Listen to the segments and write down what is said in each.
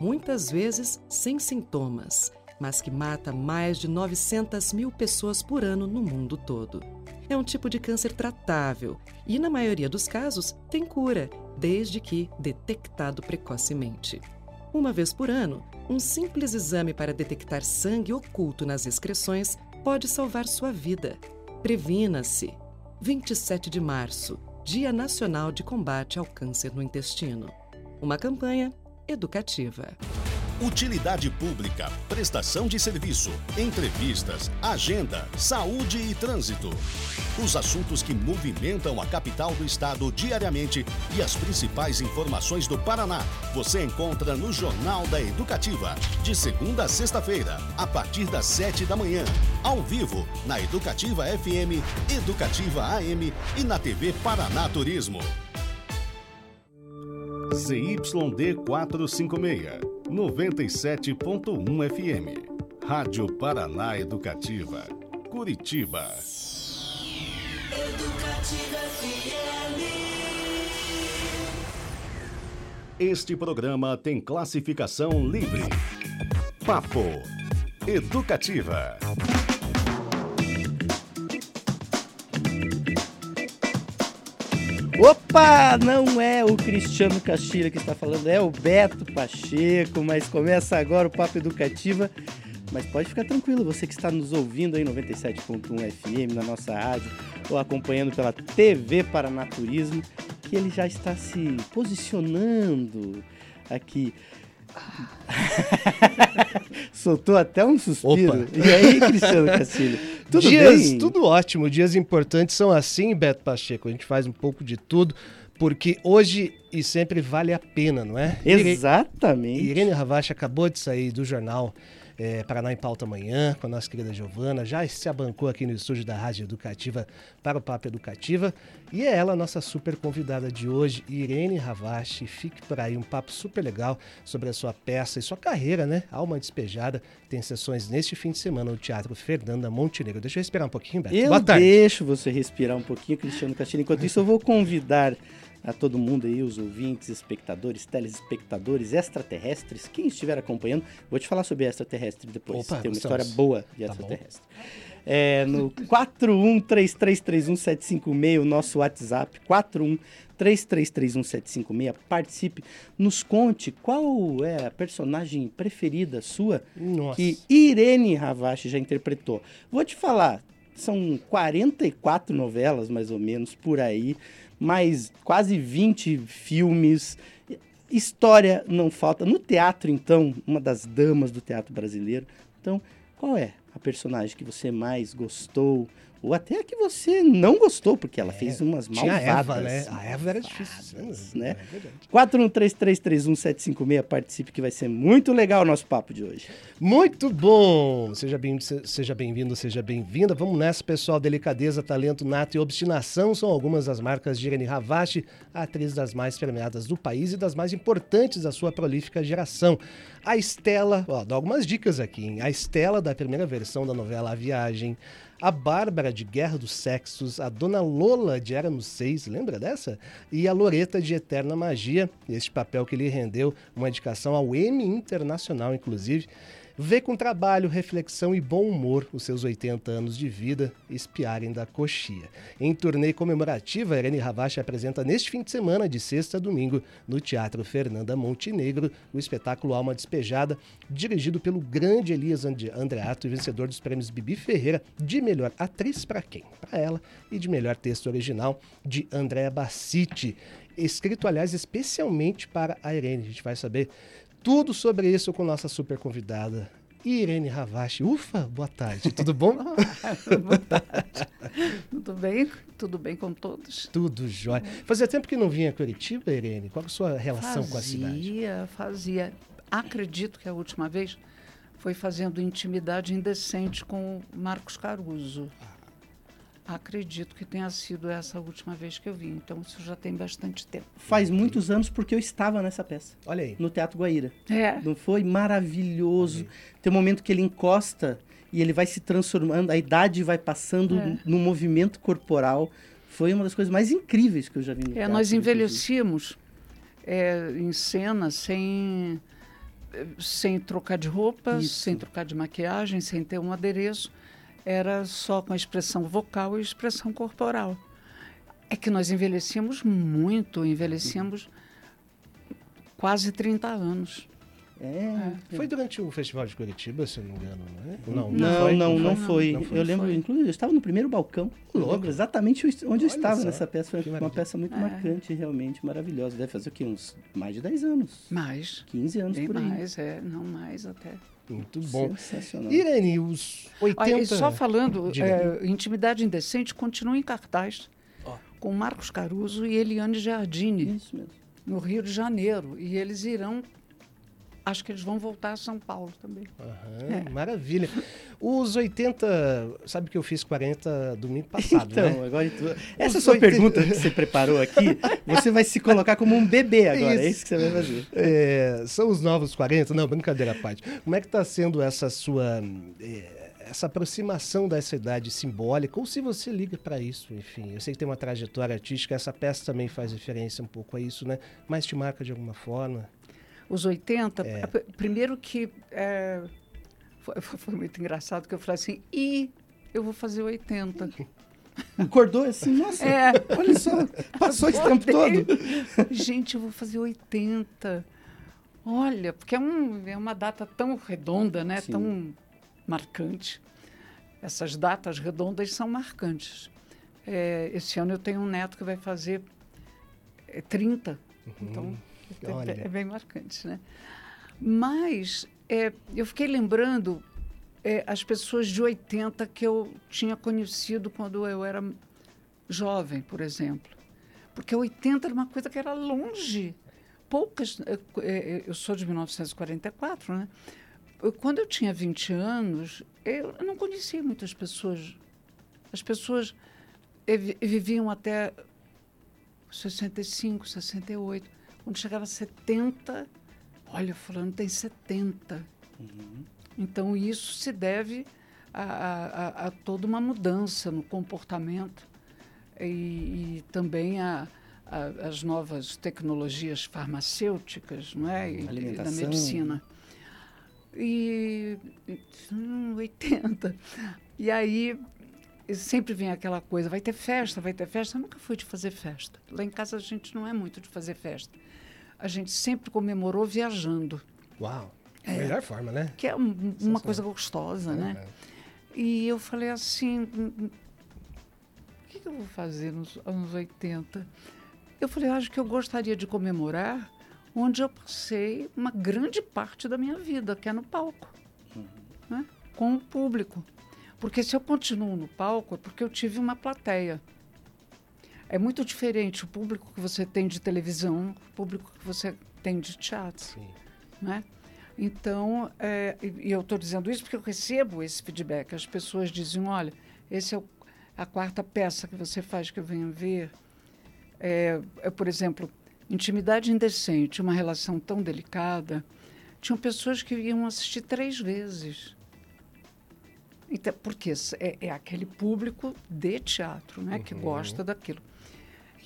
muitas vezes sem sintomas, mas que mata mais de 900 mil pessoas por ano no mundo todo. É um tipo de câncer tratável e, na maioria dos casos, tem cura, desde que detectado precocemente. Uma vez por ano, um simples exame para detectar sangue oculto nas excreções pode salvar sua vida. Previna-se. 27 de março, Dia Nacional de Combate ao Câncer no Intestino. Uma campanha educativa. Utilidade pública, prestação de serviço, entrevistas, agenda, saúde e trânsito. Os assuntos que movimentam a capital do estado diariamente e as principais informações do Paraná você encontra no Jornal da Educativa, de segunda a sexta-feira, a partir das sete da manhã, ao vivo, na Educativa FM, Educativa AM e na TV Paraná Turismo. ZYD 456, 97.1 FM. Rádio Paraná Educativa. Curitiba. Educativa FM. Este programa tem classificação livre. Papo Educativa. Opa, não é o Cristiano Castilho que está falando, é o Beto Pacheco, mas começa agora o Papo Educativa. Mas pode ficar tranquilo, você que está nos ouvindo aí 97.1 FM na nossa rádio ou acompanhando pela TV Paranaturismo, que ele já está se posicionando aqui. Soltou até um suspiro. Opa. E aí, Cristiano Castilho? Tudo Dias, bem? Tudo ótimo. Dias importantes são assim, Beto Pacheco. A gente faz um pouco de tudo, porque hoje e sempre vale a pena, não é? Exatamente. Irene Ravache acabou de sair do jornal é, Paraná em Pauta Amanhã, com a nossa querida Giovana, já se abancou aqui no estúdio da Rádio Educativa para o Papo Educativa. E é ela a nossa super convidada de hoje, Irene Ravache. Fique por aí, um papo super legal sobre a sua peça e sua carreira, né? Alma Despejada. Tem sessões neste fim de semana no Teatro Fernanda Montenegro. Deixa eu respirar um pouquinho, Beto. Eu deixo você respirar um pouquinho, Cristiano Castilho. Enquanto isso, eu vou convidar a todo mundo aí, os ouvintes, espectadores, telespectadores, extraterrestres, quem estiver acompanhando. Vou te falar sobre extraterrestre depois. Opa, Tem uma história boa de tá extraterrestre. Tá é, no 413331756, o nosso WhatsApp, 413331756, participe, nos conte qual é a personagem preferida sua Nossa. que Irene Ravache já interpretou. Vou te falar, são 44 novelas, mais ou menos, por aí mais quase 20 filmes. História não falta. No teatro, então, uma das damas do teatro brasileiro. Então, qual é a personagem que você mais gostou? Ou até a que você não gostou, porque ela é, fez umas malvadas. A Eva, né? A Eva era difícil. Né? É 4133311756, participe que vai ser muito legal o nosso papo de hoje. Muito bom! Seja bem-vindo, seja bem-vindo, seja bem-vinda. Vamos nessa, pessoal. Delicadeza, talento nato e obstinação são algumas das marcas de Irene Ravache, atriz das mais premiadas do país e das mais importantes da sua prolífica geração. A Estela, ó, dá algumas dicas aqui, hein? A Estela, da primeira versão da novela A Viagem, a Bárbara de Guerra dos Sexos, a Dona Lola de Éramos Seis, lembra dessa? E a Loreta de Eterna Magia, este papel que lhe rendeu uma indicação ao Emmy Internacional, inclusive vê com trabalho, reflexão e bom humor os seus 80 anos de vida espiarem da coxia. Em turnê comemorativa, Irene Ravache apresenta neste fim de semana, de sexta a domingo, no Teatro Fernanda Montenegro, o espetáculo Alma Despejada, dirigido pelo grande Elias Andreato vencedor dos prêmios Bibi Ferreira de melhor atriz para quem? Para ela, e de melhor texto original de Andréa Bassiti escrito, aliás, especialmente para a Irene. A gente vai saber tudo sobre isso com nossa super convidada, Irene Ravache. Ufa, boa tarde, tudo bom? boa tarde. Tudo bem? Tudo bem com todos? Tudo jóia. Fazia tempo que não vinha a Curitiba, Irene? Qual é a sua relação fazia, com a cidade? Fazia, fazia. Acredito que a última vez foi fazendo intimidade indecente com Marcos Caruso. Ah. Acredito que tenha sido essa última vez que eu vi, então isso já tem bastante tempo. Faz muitos anos porque eu estava nessa peça. Olha aí. No Teatro Guaíra. É. Não foi maravilhoso. Tem um momento que ele encosta e ele vai se transformando, a idade vai passando é. no movimento corporal. Foi uma das coisas mais incríveis que eu já vi no é, teatro. Nós envelhecíamos é, em cena sem sem trocar de roupa, Isso. sem trocar de maquiagem, sem ter um adereço. Era só com a expressão vocal e expressão corporal. É que nós envelhecemos muito, envelhecemos quase 30 anos. É. Foi durante o Festival de Curitiba, se não me engano, não é? Não, não, não, foi, não, não, foi. não, foi. Eu lembro, inclusive, eu estava no primeiro balcão. Lembro exatamente onde Olha eu estava só. nessa peça. Foi uma peça muito é. marcante, realmente maravilhosa. Deve fazer o quê? Uns mais de 10 anos. Mais. 15 anos Bem por aí. mais, é. Não mais até. Muito bom. Sensacional. Irene, os 80... Olha, só falando, é, Intimidade Indecente continua em cartaz oh. com Marcos Caruso e Eliane Giardini. Isso mesmo. No Rio de Janeiro. E eles irão acho que eles vão voltar a São Paulo também. Uhum, é. Maravilha. Os 80, sabe que eu fiz 40 domingo passado, então, né? agora essa Os sua 80... pergunta que você preparou aqui, você vai se colocar como um bebê agora, isso. é isso que você vai fazer. É, são os novos 40? Não, brincadeira à parte. Como é que está sendo essa sua... É, essa aproximação dessa idade simbólica, ou se você liga para isso, enfim. Eu sei que tem uma trajetória artística, essa peça também faz referência um pouco a isso, né? Mas te marca de alguma forma? Os 80, é. primeiro que é, foi, foi, muito engraçado que eu falei assim, e eu vou fazer 80. Acordou assim, nossa, é. olha só, passou esse tempo todo. Gente, eu vou fazer 80. Olha, porque é, um, é uma data tão redonda, né? Sim. Tão marcante. Essas datas redondas são marcantes. É, esse ano eu tenho um neto que vai fazer 30. Uhum. Então, Olha. É bem marcante, né? Mas é, eu fiquei lembrando é, as pessoas de 80 que eu tinha conhecido quando eu era jovem, por exemplo. Porque 80 era uma coisa que era longe. Poucas. É, é, eu sou de 1944, né? Quando eu tinha 20 anos, eu não conhecia muitas pessoas. As pessoas viviam até 65, 68. Quando chegava a 70, olha, fulano tem 70. Uhum. Então, isso se deve a, a, a, toda uma mudança no comportamento e, e também a, as novas tecnologias farmacêuticas não é? e, e da medicina. E hum, 80. E aí sempre vem aquela coisa, vai ter festa, vai ter festa. Eu nunca fui de fazer festa. Lá em casa a gente não é muito de fazer festa a gente sempre comemorou viajando. Uau! É, melhor forma, né? Que é um, uma coisa gostosa, né? é, né? É. E eu falei assim, o que, que, eu vou fazer nos anos 80? Eu falei, acho que eu gostaria de comemorar onde eu passei uma grande parte da minha vida, que é no palco, uhum. né? com o público. Porque se eu continuo no palco é porque eu tive uma plateia. É muito diferente o público que você tem de televisão, o público que você tem de teatro. Sim. Né? Então, é, e eu estou dizendo isso porque eu recebo esse feedback. As pessoas dizem, olha, esse é o, a quarta peça que você faz que eu venho ver. É, é, por exemplo, Intimidade Indecente, uma relação tão delicada. Tinham pessoas que iam assistir três vezes. Então, porque é, é aquele público de teatro, né, uhum. que gosta daquilo.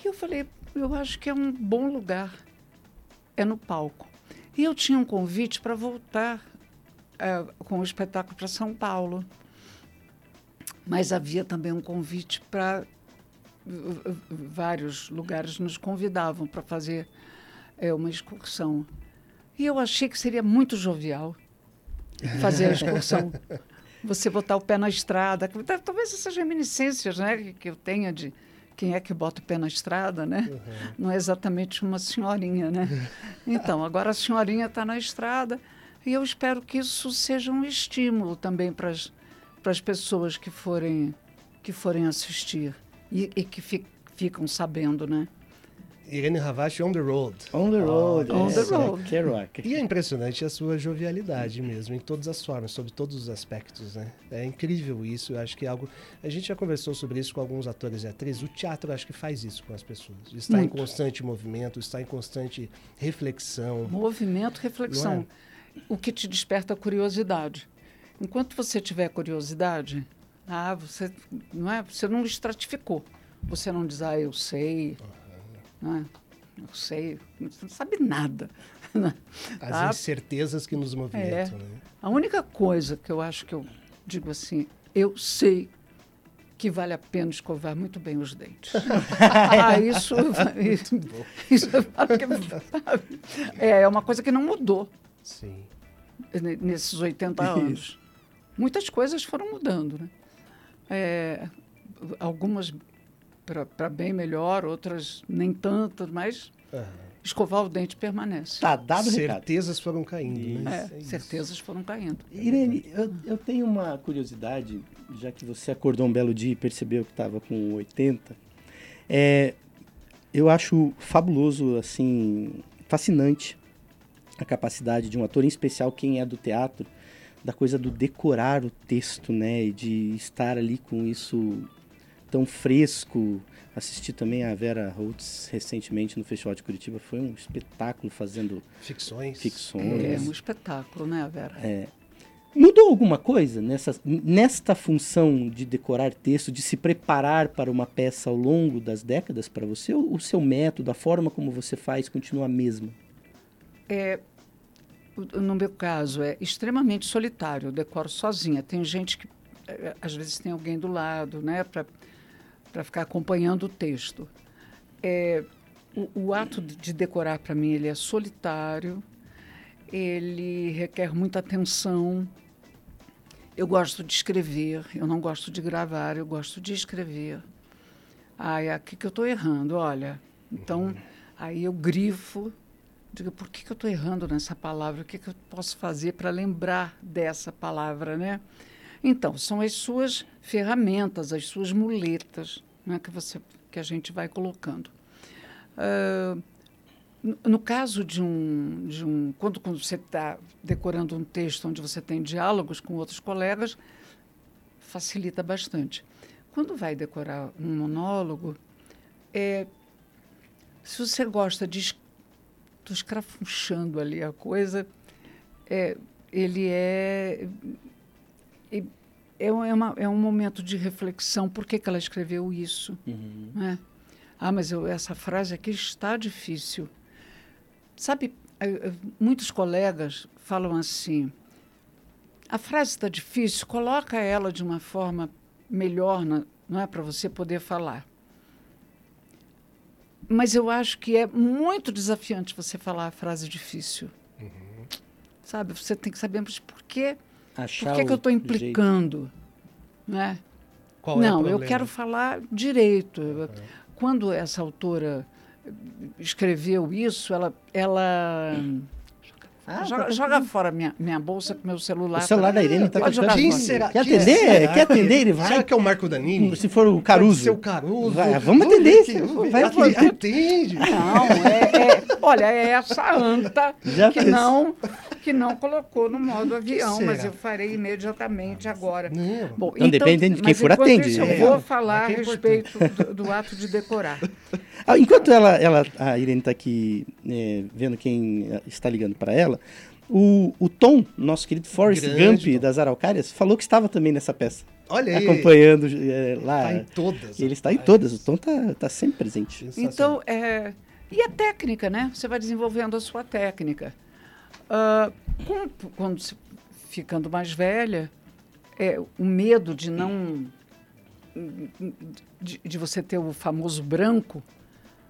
E eu falei, eu acho que é um bom lugar, é no palco. E eu tinha um convite para voltar é, com o espetáculo para São Paulo. Mas havia também um convite para vários lugares nos convidavam para fazer é, uma excursão. E eu achei que seria muito jovial fazer a excursão. Você botar o pé na estrada. Talvez essas reminiscências né, que eu tenha de, quem é que bota o pé na estrada, né? Uhum. Não é exatamente uma senhorinha, né? Então, agora a senhorinha está na estrada e eu espero que isso seja um estímulo também para as pessoas que forem, que forem assistir e, e que fi, ficam sabendo, né? Irene Ravache on the road. On the road. Oh, on the road. rock. E é impressionante a sua jovialidade mesmo, em todas as formas, sobre todos os aspectos, né? É incrível isso, eu acho que é algo... A gente já conversou sobre isso com alguns atores e atrizes, o teatro acho que faz isso com as pessoas. Está Muito. em constante movimento, está em constante reflexão. Movimento, reflexão. É? O que te desperta a curiosidade. Enquanto você tiver curiosidade, ah, você não é, você não estratificou. Você não diz, ah, eu sei, uhum. Né? Eu sei, você não sabe nada. As tá? incertezas que nos movimentam. É. Né? A única coisa que eu acho que eu digo assim, eu sei que vale a pena escovar muito bem os dentes. ah, isso, isso, isso é, é uma coisa que não mudou. Sim. Nesses 80 anos. Muitas coisas foram mudando, né? É, algumas para bem melhor, outras nem tantas, mas uhum. escovar o dente permanece. Tá dado Certezas recado. foram caindo, né? É, é certezas foram caindo. Irene, eu, eu, tenho uma curiosidade, já que você acordou um belo dia e percebeu que estava com 80. É, eu acho fabuloso, assim, fascinante a capacidade de um ator, em especial quem é do teatro, da coisa do decorar o texto, né? E de estar ali com isso tão fresco. Assisti também a Vera Holtz recentemente no Festival de Curitiba. Foi um espetáculo fazendo ficções. ficções. É um espetáculo, né, Vera? É. Mudou alguma coisa nessa, nesta função de decorar texto, de se preparar para uma peça ao longo das décadas para você? Ou o seu método, a forma como você faz, continua a mesma? É, no meu caso, é extremamente solitário. Eu decoro sozinha. Tem gente que, é, às vezes, tem alguém do lado, né, para ficar acompanhando o texto. É, o, o ato de decorar, para mim, ele é solitário, ele requer muita atenção. Eu gosto de escrever, eu não gosto de gravar, eu gosto de escrever. Ah, é aqui que eu estou errando, olha. Então, aí eu grifo digo, por que, que eu estou errando nessa palavra? O que, que eu posso fazer para lembrar dessa palavra, né? Então, são as suas ferramentas, as suas muletas né, que, você, que a gente vai colocando. Uh, no caso de um, de um quando, você está decorando um texto onde você tem diálogos com outros colegas, facilita bastante. Quando vai decorar um monólogo, é, se você gosta de estou escrafunchando ali a coisa. É, ele é, é, uma, é um momento de reflexão. Por que, que ela escreveu isso? Uhum. Né? Ah, mas eu, essa frase aqui está difícil. Sabe, muitos colegas falam assim: a frase está difícil, coloca ela de uma forma melhor, não é para você poder falar mas eu acho que é muito desafiante você falar a frase difícil. Uhum. Sabe? Você tem que saber por quê? Achar por que, que eu estou implicando? Né? Qual Não, é eu quero falar direito. Uhum. Quando essa autora escreveu isso, ela, ela ah, joga, tá joga fora minha, minha bolsa com meu celular. O celular da Irene está Pode jogar Quem será? Quer atender? Será? Quer atender? Ele vai. Será que é o Marco Danini? Se for o Caruso. Pode o Caruso. Vai, vamos atender. Que, vai atender. Atende. Não, é, é, olha, é essa anta Já que não, que não colocou no modo avião, mas eu farei imediatamente agora. Não. Bom, então, então depende de quem for atende. Isso, eu é. vou falar é a respeito do, do, ato de decorar. Ah, enquanto ela, ela, a Irene está aqui é, vendo quem está ligando para ela, o, o Tom, nosso querido Forrest Grande Gump Tom. das Araucárias, falou que estava também nessa peça. Olha aí. Acompanhando é, lá. Está em todas. Ele está em todas. O Tom está tá sempre presente. Então, é, e a técnica, né? Você vai desenvolvendo a sua técnica. Uh, com, quando ficando mais velha, é, o medo de não. De, de você ter o famoso branco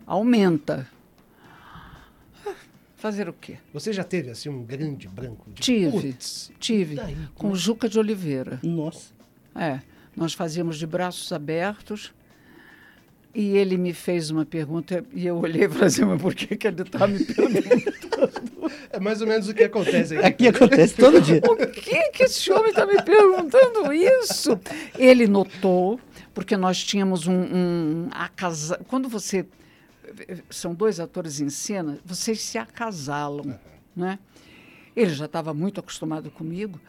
aumenta. Fazer o quê? Você já teve assim um grande branco? De tive, tive. Daí, com Juca de Oliveira. Nossa. É, nós fazíamos de braços abertos e ele me fez uma pergunta e eu olhei e falei assim, mas por que, que ele está me perguntando? É mais ou menos o que acontece aqui. Aqui acontece todo dia. O que, que esse homem está me perguntando isso? Ele notou, porque nós tínhamos um... um a casa... Quando você são dois atores em cena, vocês se acasalam, uhum. né? Ele já estava muito acostumado comigo.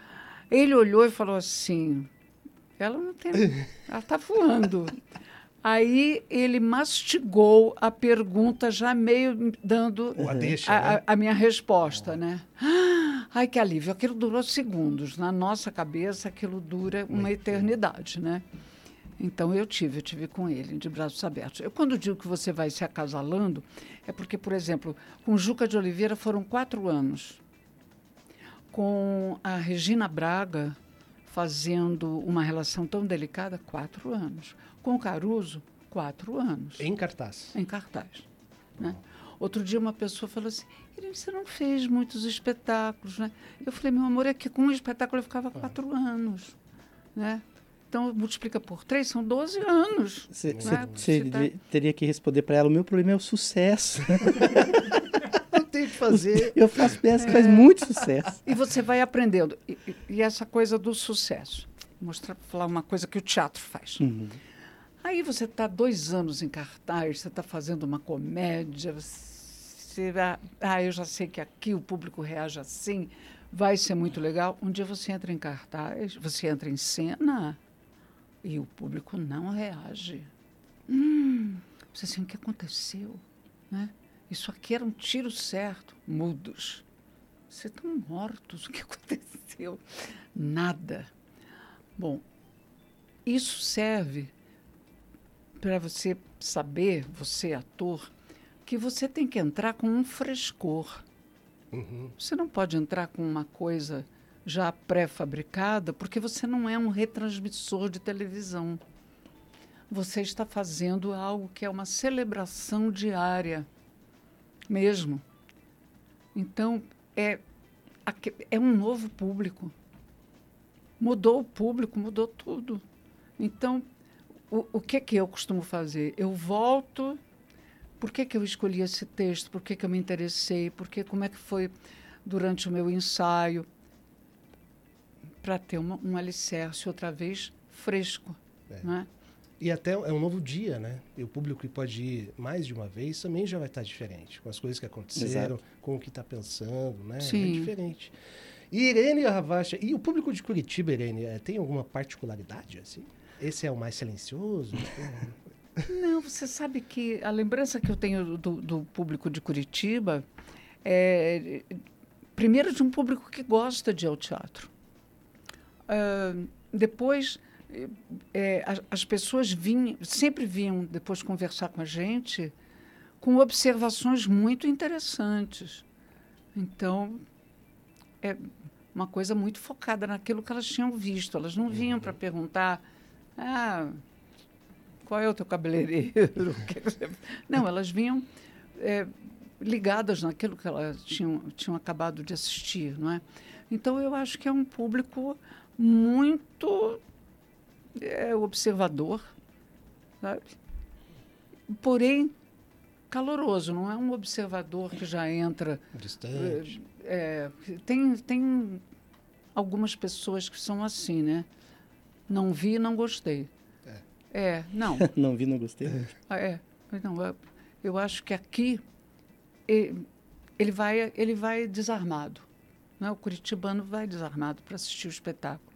Ele olhou e falou assim: ela não tem, ela está voando. Aí ele mastigou a pergunta, já meio dando a, deixa, a, né? a, a, minha resposta, né? Ai, que alívio. Aquilo durou segundos. Na nossa cabeça, aquilo dura uma eternidade, né? Então eu tive, eu tive com ele, de braços abertos. Eu, quando digo que você vai se acasalando, é porque, por exemplo, com Juca de Oliveira foram quatro anos. Com a Regina Braga, fazendo uma relação tão delicada, quatro anos. Com Caruso, quatro anos. Em cartaz. Em cartaz. Né? Outro dia uma pessoa falou assim, você não fez muitos espetáculos, né? Eu falei, meu amor, é que com um espetáculo eu ficava quatro anos, né? Então, multiplica por três, são 12 anos. Você né? tá... teria que responder para ela, o meu problema é o sucesso. que fazer. Eu faço peça que é... faz muito sucesso. E você vai aprendendo. E, e essa coisa do sucesso. Mostrar, falar uma coisa que o teatro faz. Uhum. Aí você está dois anos em cartaz, você está fazendo uma comédia, você, ah, eu já sei que aqui o público reage assim, vai ser muito legal. Um dia você entra em cartaz, você entra em cena, e o público não reage. Hum, você assim, o que aconteceu? Né? Isso aqui era um tiro certo. Mudos. Vocês estão mortos. O que aconteceu? Nada. Bom, isso serve para você saber, você ator, que você tem que entrar com um frescor. Uhum. Você não pode entrar com uma coisa já pré-fabricada, porque você não é um retransmissor de televisão. Você está fazendo algo que é uma celebração diária, mesmo. Então, é, é um novo público. Mudou o público, mudou tudo. Então, o, o que, que eu costumo fazer? Eu volto. Por que, que eu escolhi esse texto? Por que, que eu me interessei? Por que, como é que foi durante o meu ensaio? para ter uma, um alicerce outra vez fresco. É. Né? E até é um novo dia, né? E o público que pode ir mais de uma vez também já vai estar diferente, com as coisas que aconteceram, Exato. com o que está pensando, né? Sim. É diferente. E Irene Ravacha, e o público de Curitiba, Irene, é, tem alguma particularidade assim? Esse é o mais silencioso? Não, você sabe que a lembrança que eu tenho do, do público de Curitiba é, primeiro, de um público que gosta de ir ao teatro. Uh, depois, é, as, as, pessoas vinham, sempre vinham depois conversar com a gente com observações muito interessantes. Então, é uma coisa muito focada naquilo que elas tinham visto. Elas não vinham para perguntar, ah, qual é o teu cabeleireiro? não, elas vinham é, ligadas naquilo que elas tinham, tinham acabado de assistir, não é? Então, eu acho que é um público muito é, observador, sabe? porém caloroso, não é um observador que já entra distante. É, tem, tem algumas pessoas que são assim, né? Não vi, não gostei. É, é não. não vi, não gostei. Ah, é, não, eu, eu acho que aqui ele vai, ele vai desarmado. Né? O curitibano vai desarmado para assistir o espetáculo.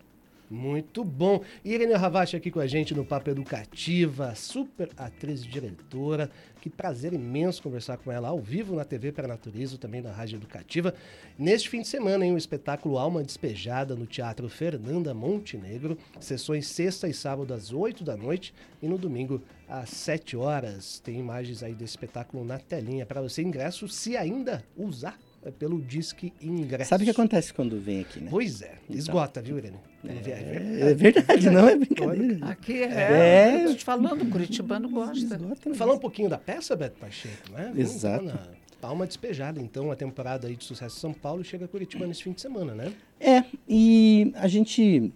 Muito bom. Irene Ravache aqui com a gente no Papo Educativa, super atriz e diretora. Que prazer imenso conversar com ela ao vivo na TV para Natureza, também na Rádio Educativa. Neste fim de semana, em um espetáculo Alma Despejada no Teatro Fernanda Montenegro. Sessões sexta e sábado às 8 da noite e no domingo às 7 horas. Tem imagens aí desse espetáculo na telinha para você ingresso, se ainda usar pelo Disque Ingresso. Sabe o que acontece quando vem aqui, né? Pois é. Então, esgota, viu, Irene? É, é, verdade, não é brincadeira. Aqui é. é. te falando, o curitibano gosta. Esgota Falar um pouquinho da peça, Beto Pacheco, né? Exato. Palma despejada, então, a temporada aí de sucesso São Paulo chega a Curitiba nesse fim de semana, né? É, e a gente,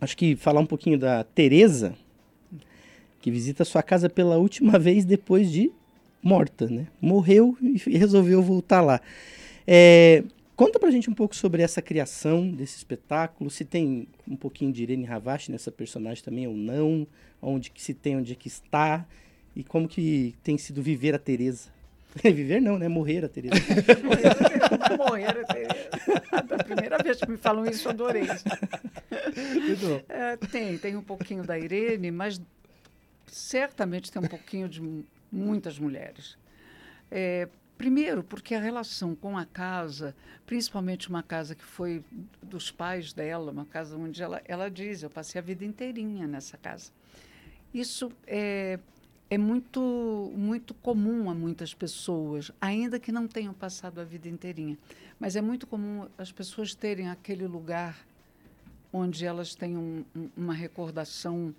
acho que falar um pouquinho da Tereza, que visita sua casa pela última vez depois de morta, né? Morreu e resolveu voltar lá. É, conta pra gente um pouco sobre essa criação desse espetáculo, se tem um pouquinho de Irene Ravache nessa personagem também ou não, onde que se tem, onde é que está, e como que tem sido viver a Tereza. Viver não, né? Morrer a Tereza. Morrer a Tereza. Da primeira vez que me falam isso, eu adorei. É, tem, tem um pouquinho da Irene, mas certamente tem um pouquinho de muitas mulheres. É, Primeiro, porque a relação com a casa, principalmente uma casa que foi dos pais dela, uma casa onde ela, ela diz, eu passei a vida inteirinha nessa casa. Isso é, é muito, muito comum a muitas pessoas, ainda que não tenham passado a vida inteirinha. Mas é muito comum as pessoas terem aquele lugar onde elas têm um, uma recordação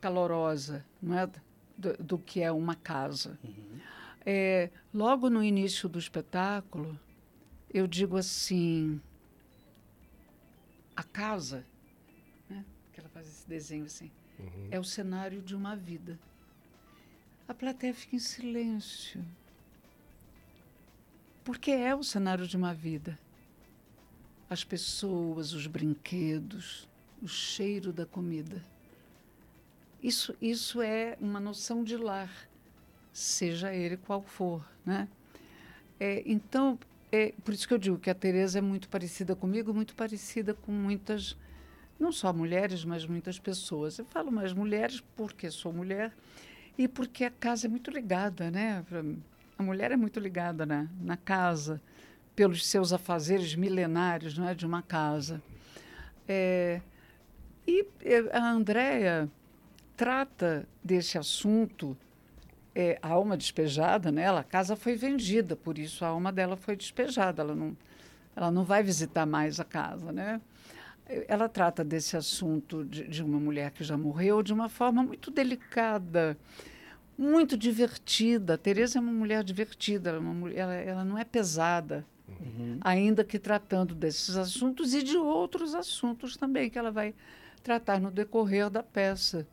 calorosa não é? do, do que é uma casa. Uhum. É, logo no início do espetáculo, eu digo assim: a casa, né? que ela faz esse desenho assim, uhum. é o cenário de uma vida. A plateia fica em silêncio. Porque é o cenário de uma vida. As pessoas, os brinquedos, o cheiro da comida. Isso, isso é uma noção de lar, seja ele qual for. Né? É, então, é por isso que eu digo que a Tereza é muito parecida comigo, muito parecida com muitas, não só mulheres, mas muitas pessoas. Eu falo mais mulheres porque sou mulher e porque a casa é muito ligada, né? A mulher é muito ligada na, na casa, pelos seus afazeres milenários não é, de uma casa. É, e a Andrea trata desse assunto é, a alma despejada, né? Ela, a casa foi vendida, por isso a alma dela foi despejada. Ela não, ela não vai visitar mais a casa, né? Ela trata desse assunto de, de uma mulher que já morreu de uma forma muito delicada, muito divertida. A Tereza é uma mulher divertida, ela, é mulher, ela, ela não é pesada, uhum. ainda que tratando desses assuntos e de outros assuntos também que ela vai tratar no decorrer da peça.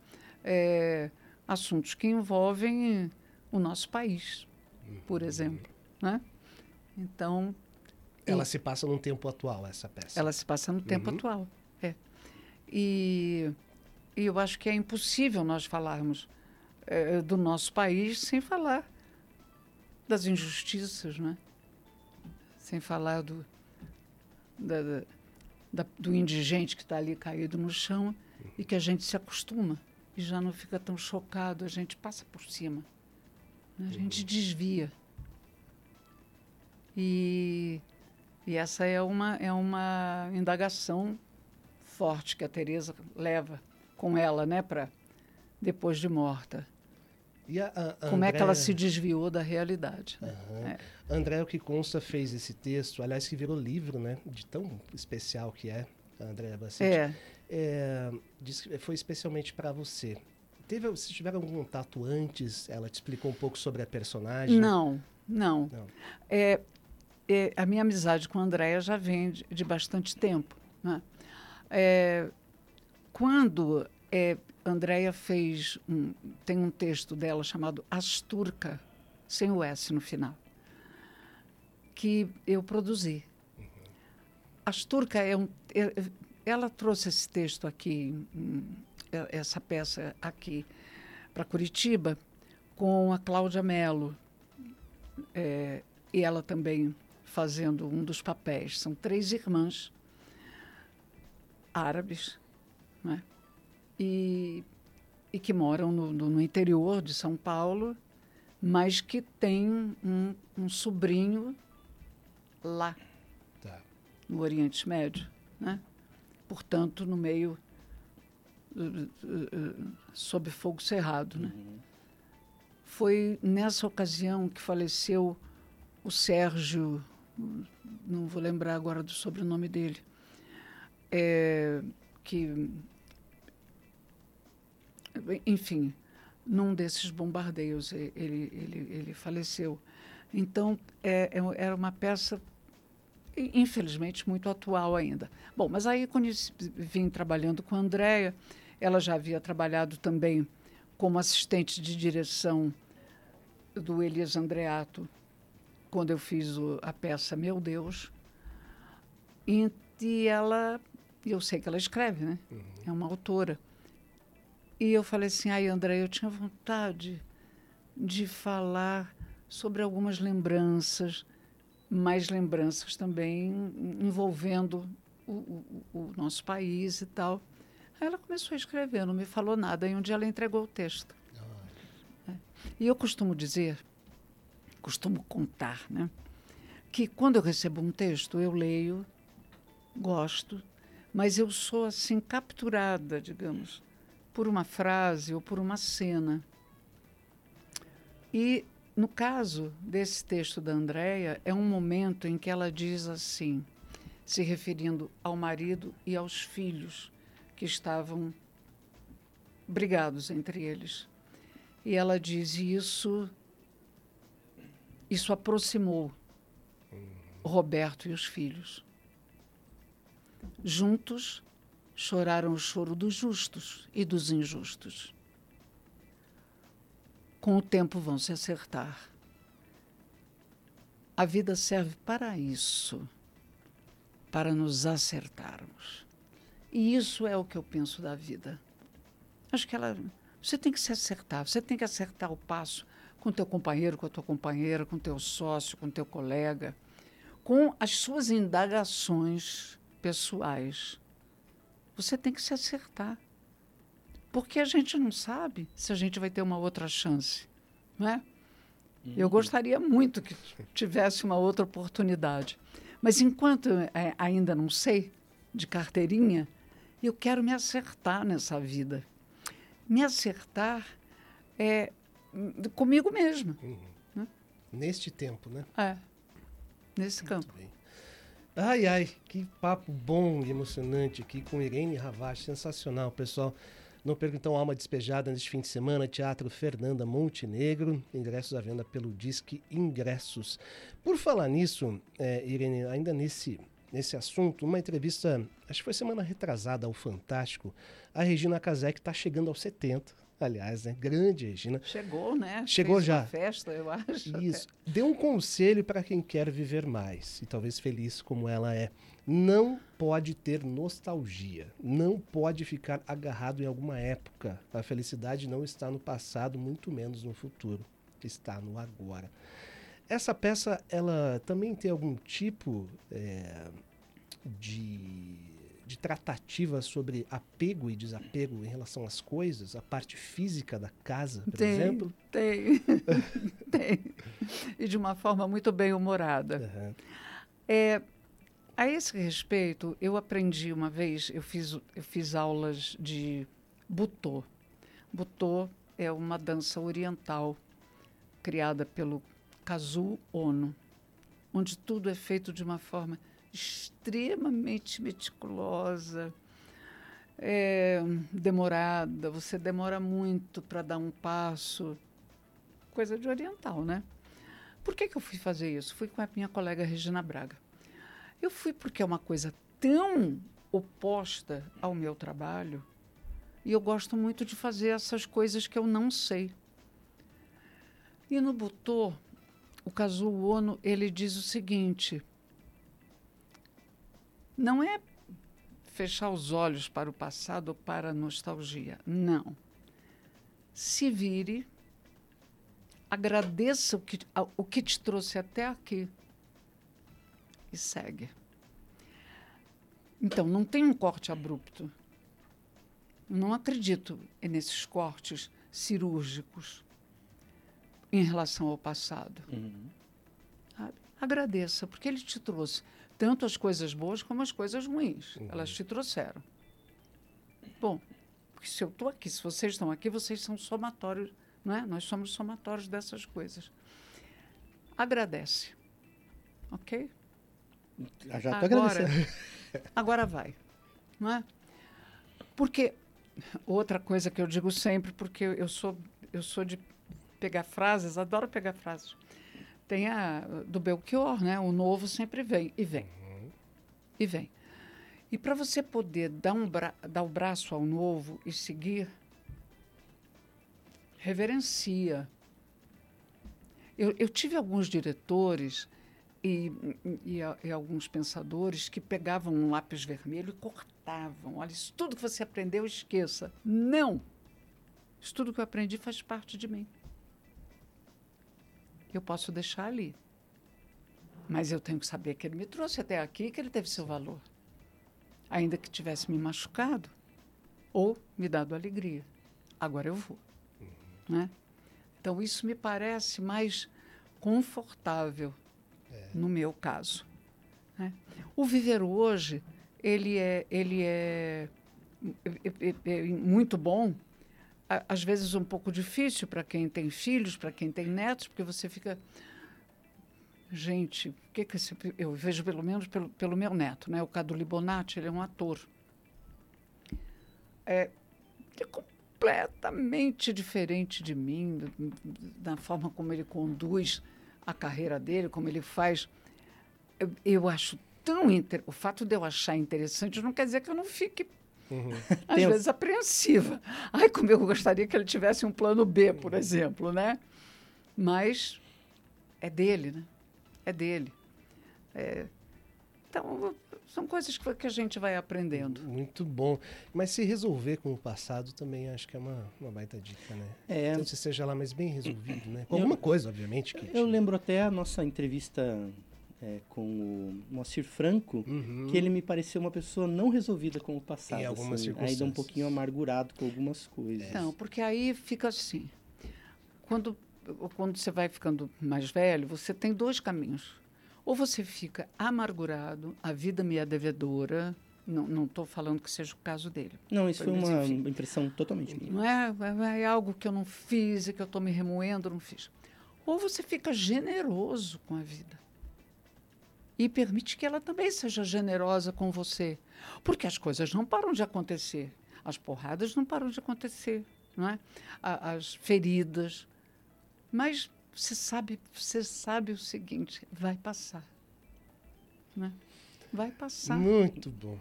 É, assuntos que envolvem o nosso país, por uhum. exemplo. Né? Então. Ela e, se passa num tempo atual, essa peça. Ela se passa no tempo uhum. atual. É. E, e, eu acho que é impossível nós falarmos é, do nosso país sem falar das injustiças, né? sem falar do, da, da, do indigente que está ali caído no chão e que a gente se acostuma e já não fica tão chocado, a gente passa por cima, né? a gente uhum. desvia. E, e essa é uma, é uma indagação forte que a Teresa leva com ela, né, para depois de morta. A, a Como é que ela se desviou da realidade? Né? Uhum. É. André, o que consta, fez esse texto, aliás, que virou livro, né? De tão especial que é, Andréa Bacete. É é, foi especialmente para você. Teve, vocês tiveram algum contato antes? Ela te explicou um pouco sobre a personagem? Não, não. não. É, é, a minha amizade com a Andréia já vem de, de bastante tempo. Né? É, quando é, Andréia fez um, tem um texto dela chamado Asturca, sem o S no final, que eu produzi. Asturca é um, é, ela trouxe esse texto aqui, hum, é, essa peça aqui para Curitiba, com a Cláudia Mello. É, e ela também fazendo um dos papéis. São três irmãs árabes, né? e, e que moram no, no, no, interior de São Paulo, mas que têm um, um sobrinho lá. No Oriente Médio. Né? portanto, no meio uh, uh, sob fogo cerrado. Né? Uhum. Foi nessa ocasião que faleceu o Sérgio, não vou lembrar agora do sobrenome dele, é, que, enfim, num desses bombardeios ele, ele, ele faleceu. Então, é, é era uma peça infelizmente muito atual ainda. Bom, mas aí quando vim trabalhando com a Andrea, ela já havia trabalhado também como assistente de direção do Elias Andreato, quando eu fiz o, a peça Meu Deus. E, e ela, eu sei que ela escreve, né? Uhum. É uma autora. E eu falei assim, ai, André, eu tinha vontade de falar sobre algumas lembranças mais lembranças também envolvendo o, o, o, nosso país e tal. Aí ela começou a escrever, não me falou nada. E um dia ela entregou o texto. É. E eu costumo dizer, costumo contar, né? Que quando eu recebo um texto, eu leio, gosto, mas eu sou assim capturada, digamos, por uma frase ou por uma cena. E no caso desse texto da Andréia, é um momento em que ela diz assim, se referindo ao marido e aos filhos que estavam brigados entre eles. E ela diz isso isso aproximou Roberto e os filhos. Juntos choraram o choro dos justos e dos injustos. Com o tempo vão se acertar. A vida serve para isso, para nos acertarmos. E isso é o que eu penso da vida. Acho que ela, você tem que se acertar, você tem que acertar o passo com teu companheiro, com a tua companheira, com teu sócio, com teu colega, com as suas indagações pessoais. Você tem que se acertar. Porque a gente não sabe se a gente vai ter uma outra chance, não é? Uhum. Eu gostaria muito que tivesse uma outra oportunidade. Mas enquanto é, ainda não sei de carteirinha, eu quero me acertar nessa vida. Me acertar é comigo mesma. Uhum. Né? Neste tempo, né? É, nesse Muito campo. Bem. Ai, ai, que papo bom e emocionante aqui com Irene Ravache, sensacional, pessoal. Não perca então Alma Despejada neste fim de semana, Teatro Fernanda Montenegro, ingressos à venda pelo Disque Ingressos. Por falar nisso, é, Irene, ainda nesse, nesse assunto, uma entrevista, acho que foi semana retrasada ao Fantástico, a Regina Casé, que está chegando aos 70, aliás, né? Grande Regina. Chegou, né? Chegou Fez já. festa, eu acho. Isso. Até. Deu um conselho para quem quer viver mais e talvez feliz como ela é. Não pode ter nostalgia, não pode ficar agarrado em alguma época. A felicidade não está no passado, muito menos no futuro. Está no agora. Essa peça, ela também tem algum tipo é, de de tratativa sobre apego e desapego em relação às coisas, a parte física da casa, por tem, exemplo? Tem, tem. E de uma forma muito bem humorada. Uhum. É, a esse respeito, eu aprendi uma vez, eu fiz, eu fiz aulas de butô. Butô é uma dança oriental criada pelo Kazuo Ono, onde tudo é feito de uma forma extremamente meticulosa, é, demorada, você demora muito para dar um passo. Coisa de oriental, né? Por que, que eu fui fazer isso? Fui com a minha colega Regina Braga. Eu fui porque é uma coisa tão oposta ao meu trabalho e eu gosto muito de fazer essas coisas que eu não sei. E no Butô, o Kazuo Ono, ele diz o seguinte: não é fechar os olhos para o passado ou para a nostalgia. Não. Se vire, agradeça o que, o que te trouxe até aqui e segue. Então, não tem um corte abrupto. Não acredito nesses cortes cirúrgicos em relação ao passado. Uhum. Agradeça, porque ele te trouxe tanto as coisas boas como as coisas ruins. Uhum. Elas te trouxeram. Bom, porque se eu estou aqui, se vocês estão aqui, vocês são somatórios, não é? Nós somos somatórios dessas coisas. Agradece. Ok? Já estou agradecendo. Agora vai. Não é? Porque, outra coisa que eu digo sempre, porque eu sou, eu sou de pegar frases, adoro pegar frases tem a do Belchior, né? O novo sempre vem e vem. Uhum. E vem. E para você poder dar, um dar o braço ao novo e seguir, reverencia. Eu, eu tive alguns diretores e, e, e, alguns pensadores que pegavam um lápis vermelho e cortavam. Olha, isso tudo que você aprendeu, esqueça. Não! Isso tudo que eu aprendi faz parte de mim eu posso deixar ali. Mas eu tenho que saber que ele me trouxe até aqui, que ele teve seu valor. Ainda que tivesse me machucado ou me dado alegria. Agora eu vou. Né? Então, isso me parece mais confortável é. no meu caso. Né? O viver hoje, ele é, ele é é, é muito bom, às vezes um pouco difícil para quem tem filhos, para quem tem netos, porque você fica gente, o que que esse, eu vejo pelo menos pelo, pelo meu neto, né? O Cadu Libonati, ele é um ator. É, é completamente diferente de mim, da forma como ele conduz a carreira dele, como ele faz. Eu, eu acho tão inter... o fato de eu achar interessante não quer dizer que eu não fique Uhum. Às Tem vezes apreensiva. Ai, como eu gostaria que ele tivesse um plano B, por exemplo, né? Mas é dele, né? é dele. É, então, são coisas que, que, a gente vai aprendendo. Muito bom. Mas se resolver com o passado também acho que é uma, uma baita dica, né? É. Então, se seja lá mais bem resolvido, né? Com eu, alguma coisa, obviamente. Que eu lembro até a nossa entrevista é, com o Moacir Franco, uhum. que ele me pareceu uma pessoa não resolvida com o passado. Em algumas assim, circunstâncias. Ainda um pouquinho amargurado com algumas coisas. Não, porque aí fica assim. Quando quando você vai ficando mais velho, você tem dois caminhos. Ou você fica amargurado, a vida me é devedora. Não estou falando que seja o caso dele. Não, isso foi, uma enfim, impressão totalmente minha. Não é, é, é algo que eu não fiz e que eu estou me remoendo, não fiz. Ou você fica generoso com a vida e permite que ela também seja generosa com você, porque as coisas não param de acontecer, as porradas não param de acontecer, não é? As feridas, mas você sabe, você sabe o seguinte, vai passar. Né? Vai passar. Muito bom.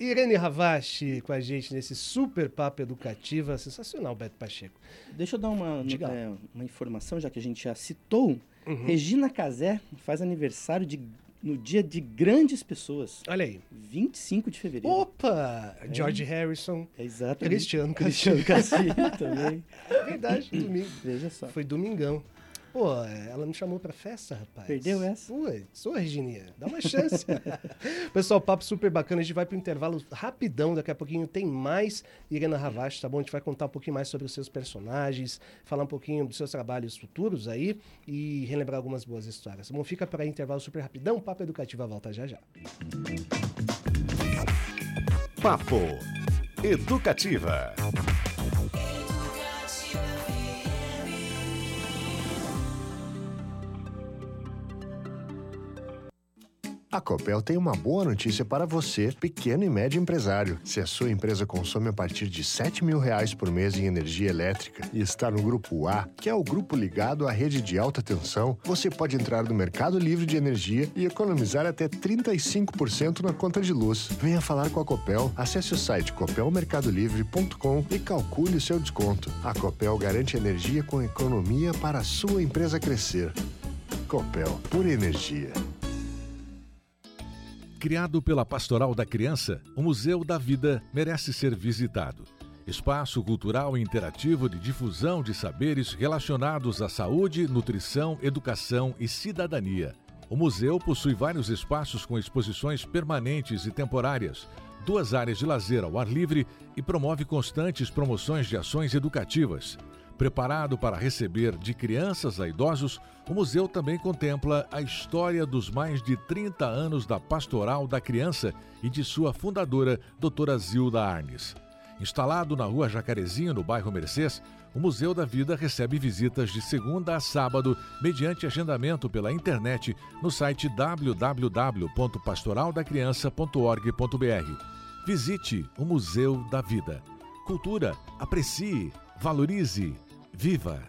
Irene Ravache com a gente nesse super papo educativa sensacional, Beto Pacheco. Deixa eu dar uma, é, uma informação, já que a gente já citou. Uhum. Regina Casé faz aniversário de no dia de grandes pessoas. Olha aí. 25 de fevereiro. Opa! É. George Harrison. É exatamente. Cristiano Cristiano Castilho também. É verdade, domingo. Veja só. Foi domingão. Pô, ela me chamou pra festa, rapaz. Perdeu essa? Ué, sou Regininha. Dá uma chance. Pessoal, papo super bacana. A gente vai pro intervalo rapidão. Daqui a pouquinho tem mais Irena Ravache, tá bom? A gente vai contar um pouquinho mais sobre os seus personagens, falar um pouquinho dos seus trabalhos futuros aí e relembrar algumas boas histórias. Bom, fica para intervalo super rapidão. Papo Educativa volta já já. Papo Educativa. A Copel tem uma boa notícia para você, pequeno e médio empresário. Se a sua empresa consome a partir de 7 mil reais por mês em energia elétrica e está no grupo A, que é o grupo ligado à rede de alta tensão, você pode entrar no Mercado Livre de Energia e economizar até 35% na conta de luz. Venha falar com a Copel, acesse o site copelmercadolivre.com e calcule o seu desconto. A Copel garante energia com economia para a sua empresa crescer. Copel, por energia. Criado pela Pastoral da Criança, o Museu da Vida merece ser visitado. Espaço cultural e interativo de difusão de saberes relacionados à saúde, nutrição, educação e cidadania. O museu possui vários espaços com exposições permanentes e temporárias, duas áreas de lazer ao ar livre e promove constantes promoções de ações educativas. Preparado para receber de crianças a idosos, o museu também contempla a história dos mais de 30 anos da Pastoral da Criança e de sua fundadora, doutora Zilda Arnes. Instalado na rua Jacarezinho, no bairro Mercês, o Museu da Vida recebe visitas de segunda a sábado, mediante agendamento pela internet no site www.pastoraldacriança.org.br. Visite o Museu da Vida. Cultura, aprecie, valorize, Viva!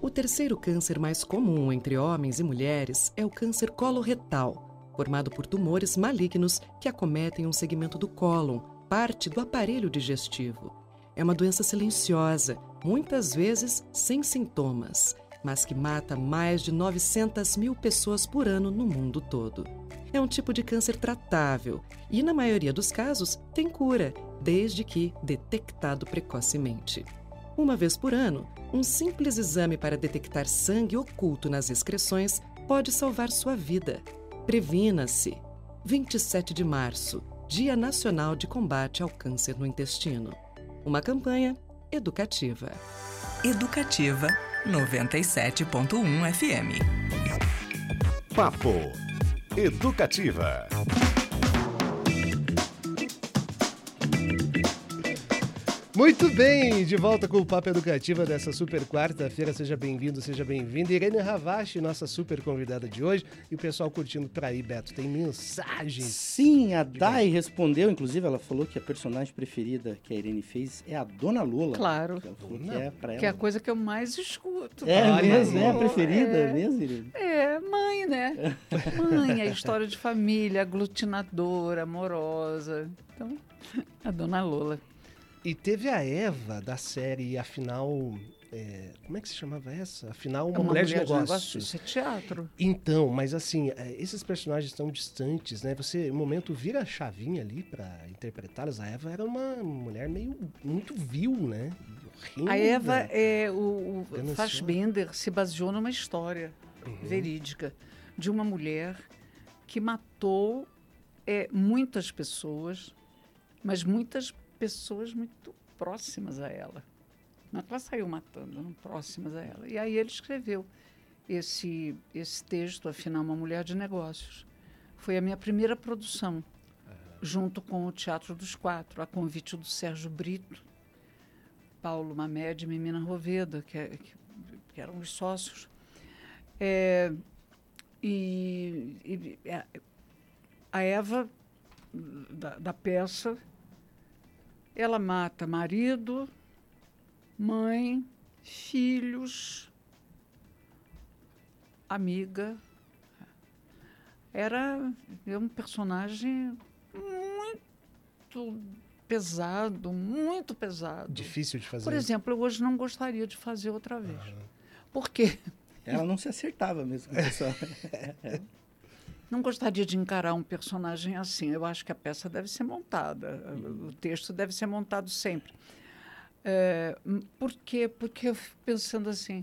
O terceiro câncer mais comum entre homens e mulheres é o câncer coloretal, formado por tumores malignos que acometem um segmento do cólon, parte do aparelho digestivo. É uma doença silenciosa, muitas vezes sem sintomas, mas que mata mais de 900 mil pessoas por ano no mundo todo. É um tipo de câncer tratável e, na maioria dos casos, tem cura, desde que detectado precocemente. Uma vez por ano, um simples exame para detectar sangue oculto nas excreções pode salvar sua vida. Previna-se. 27 de março, Dia Nacional de Combate ao Câncer no Intestino. Uma campanha educativa. Educativa 97.1 FM. Papo Educativa. Muito bem, de volta com o Papo Educativa dessa super quarta-feira. Seja bem-vindo, seja bem-vinda. Irene Ravache, nossa super convidada de hoje. E o pessoal curtindo por aí, Beto. Tem mensagens. Sim, a Dai respondeu, inclusive, ela falou que a personagem preferida que a Irene fez é a Dona Lula. Claro. Ela falou que é pra ela. Que é a coisa que eu mais escuto. É Olha mesmo, é a preferida É. mesmo, Irene? É, mãe, né? Mãe, a história de família, aglutinadora, amorosa. Então, a dona Lola. E teve a Eva da série Afinal. é, como é que se chamava essa? Afinal, uma, É mulher, de negócios. Isso é teatro. Então, mas assim, é, esses personagens tão distantes, né? Você, no momento, vira a chavinha ali pra interpretá-los. A Eva era uma mulher meio muito vil, né? Horrenda. A Eva, é, o, o. Fassbinder se baseou numa história verídica de uma mulher que matou é, muitas pessoas, mas muitas pessoas muito próximas a ela. Não é ela saiu matando, eram próximas a ela. E aí ele escreveu esse, esse texto, afinal, Uma Mulher de Negócios. Foi a minha primeira produção, junto com o Teatro dos Quatro, a convite do Sérgio Brito, Paulo Mamed e Mimina Roveda, que, é- que- que eram os sócios. É, e, e, é, a Eva, da, da peça, ela mata marido, mãe, filhos, amiga. Era é um personagem muito pesado, muito pesado. Difícil de fazer. Por exemplo, eu hoje não gostaria de fazer outra vez. Por quê? Ela não se acertava mesmo pessoal. Não gostaria de encarar um personagem assim. Eu acho que a peça deve ser montada, o texto deve ser montado sempre. É, por quê? Porque eu fico pensando assim,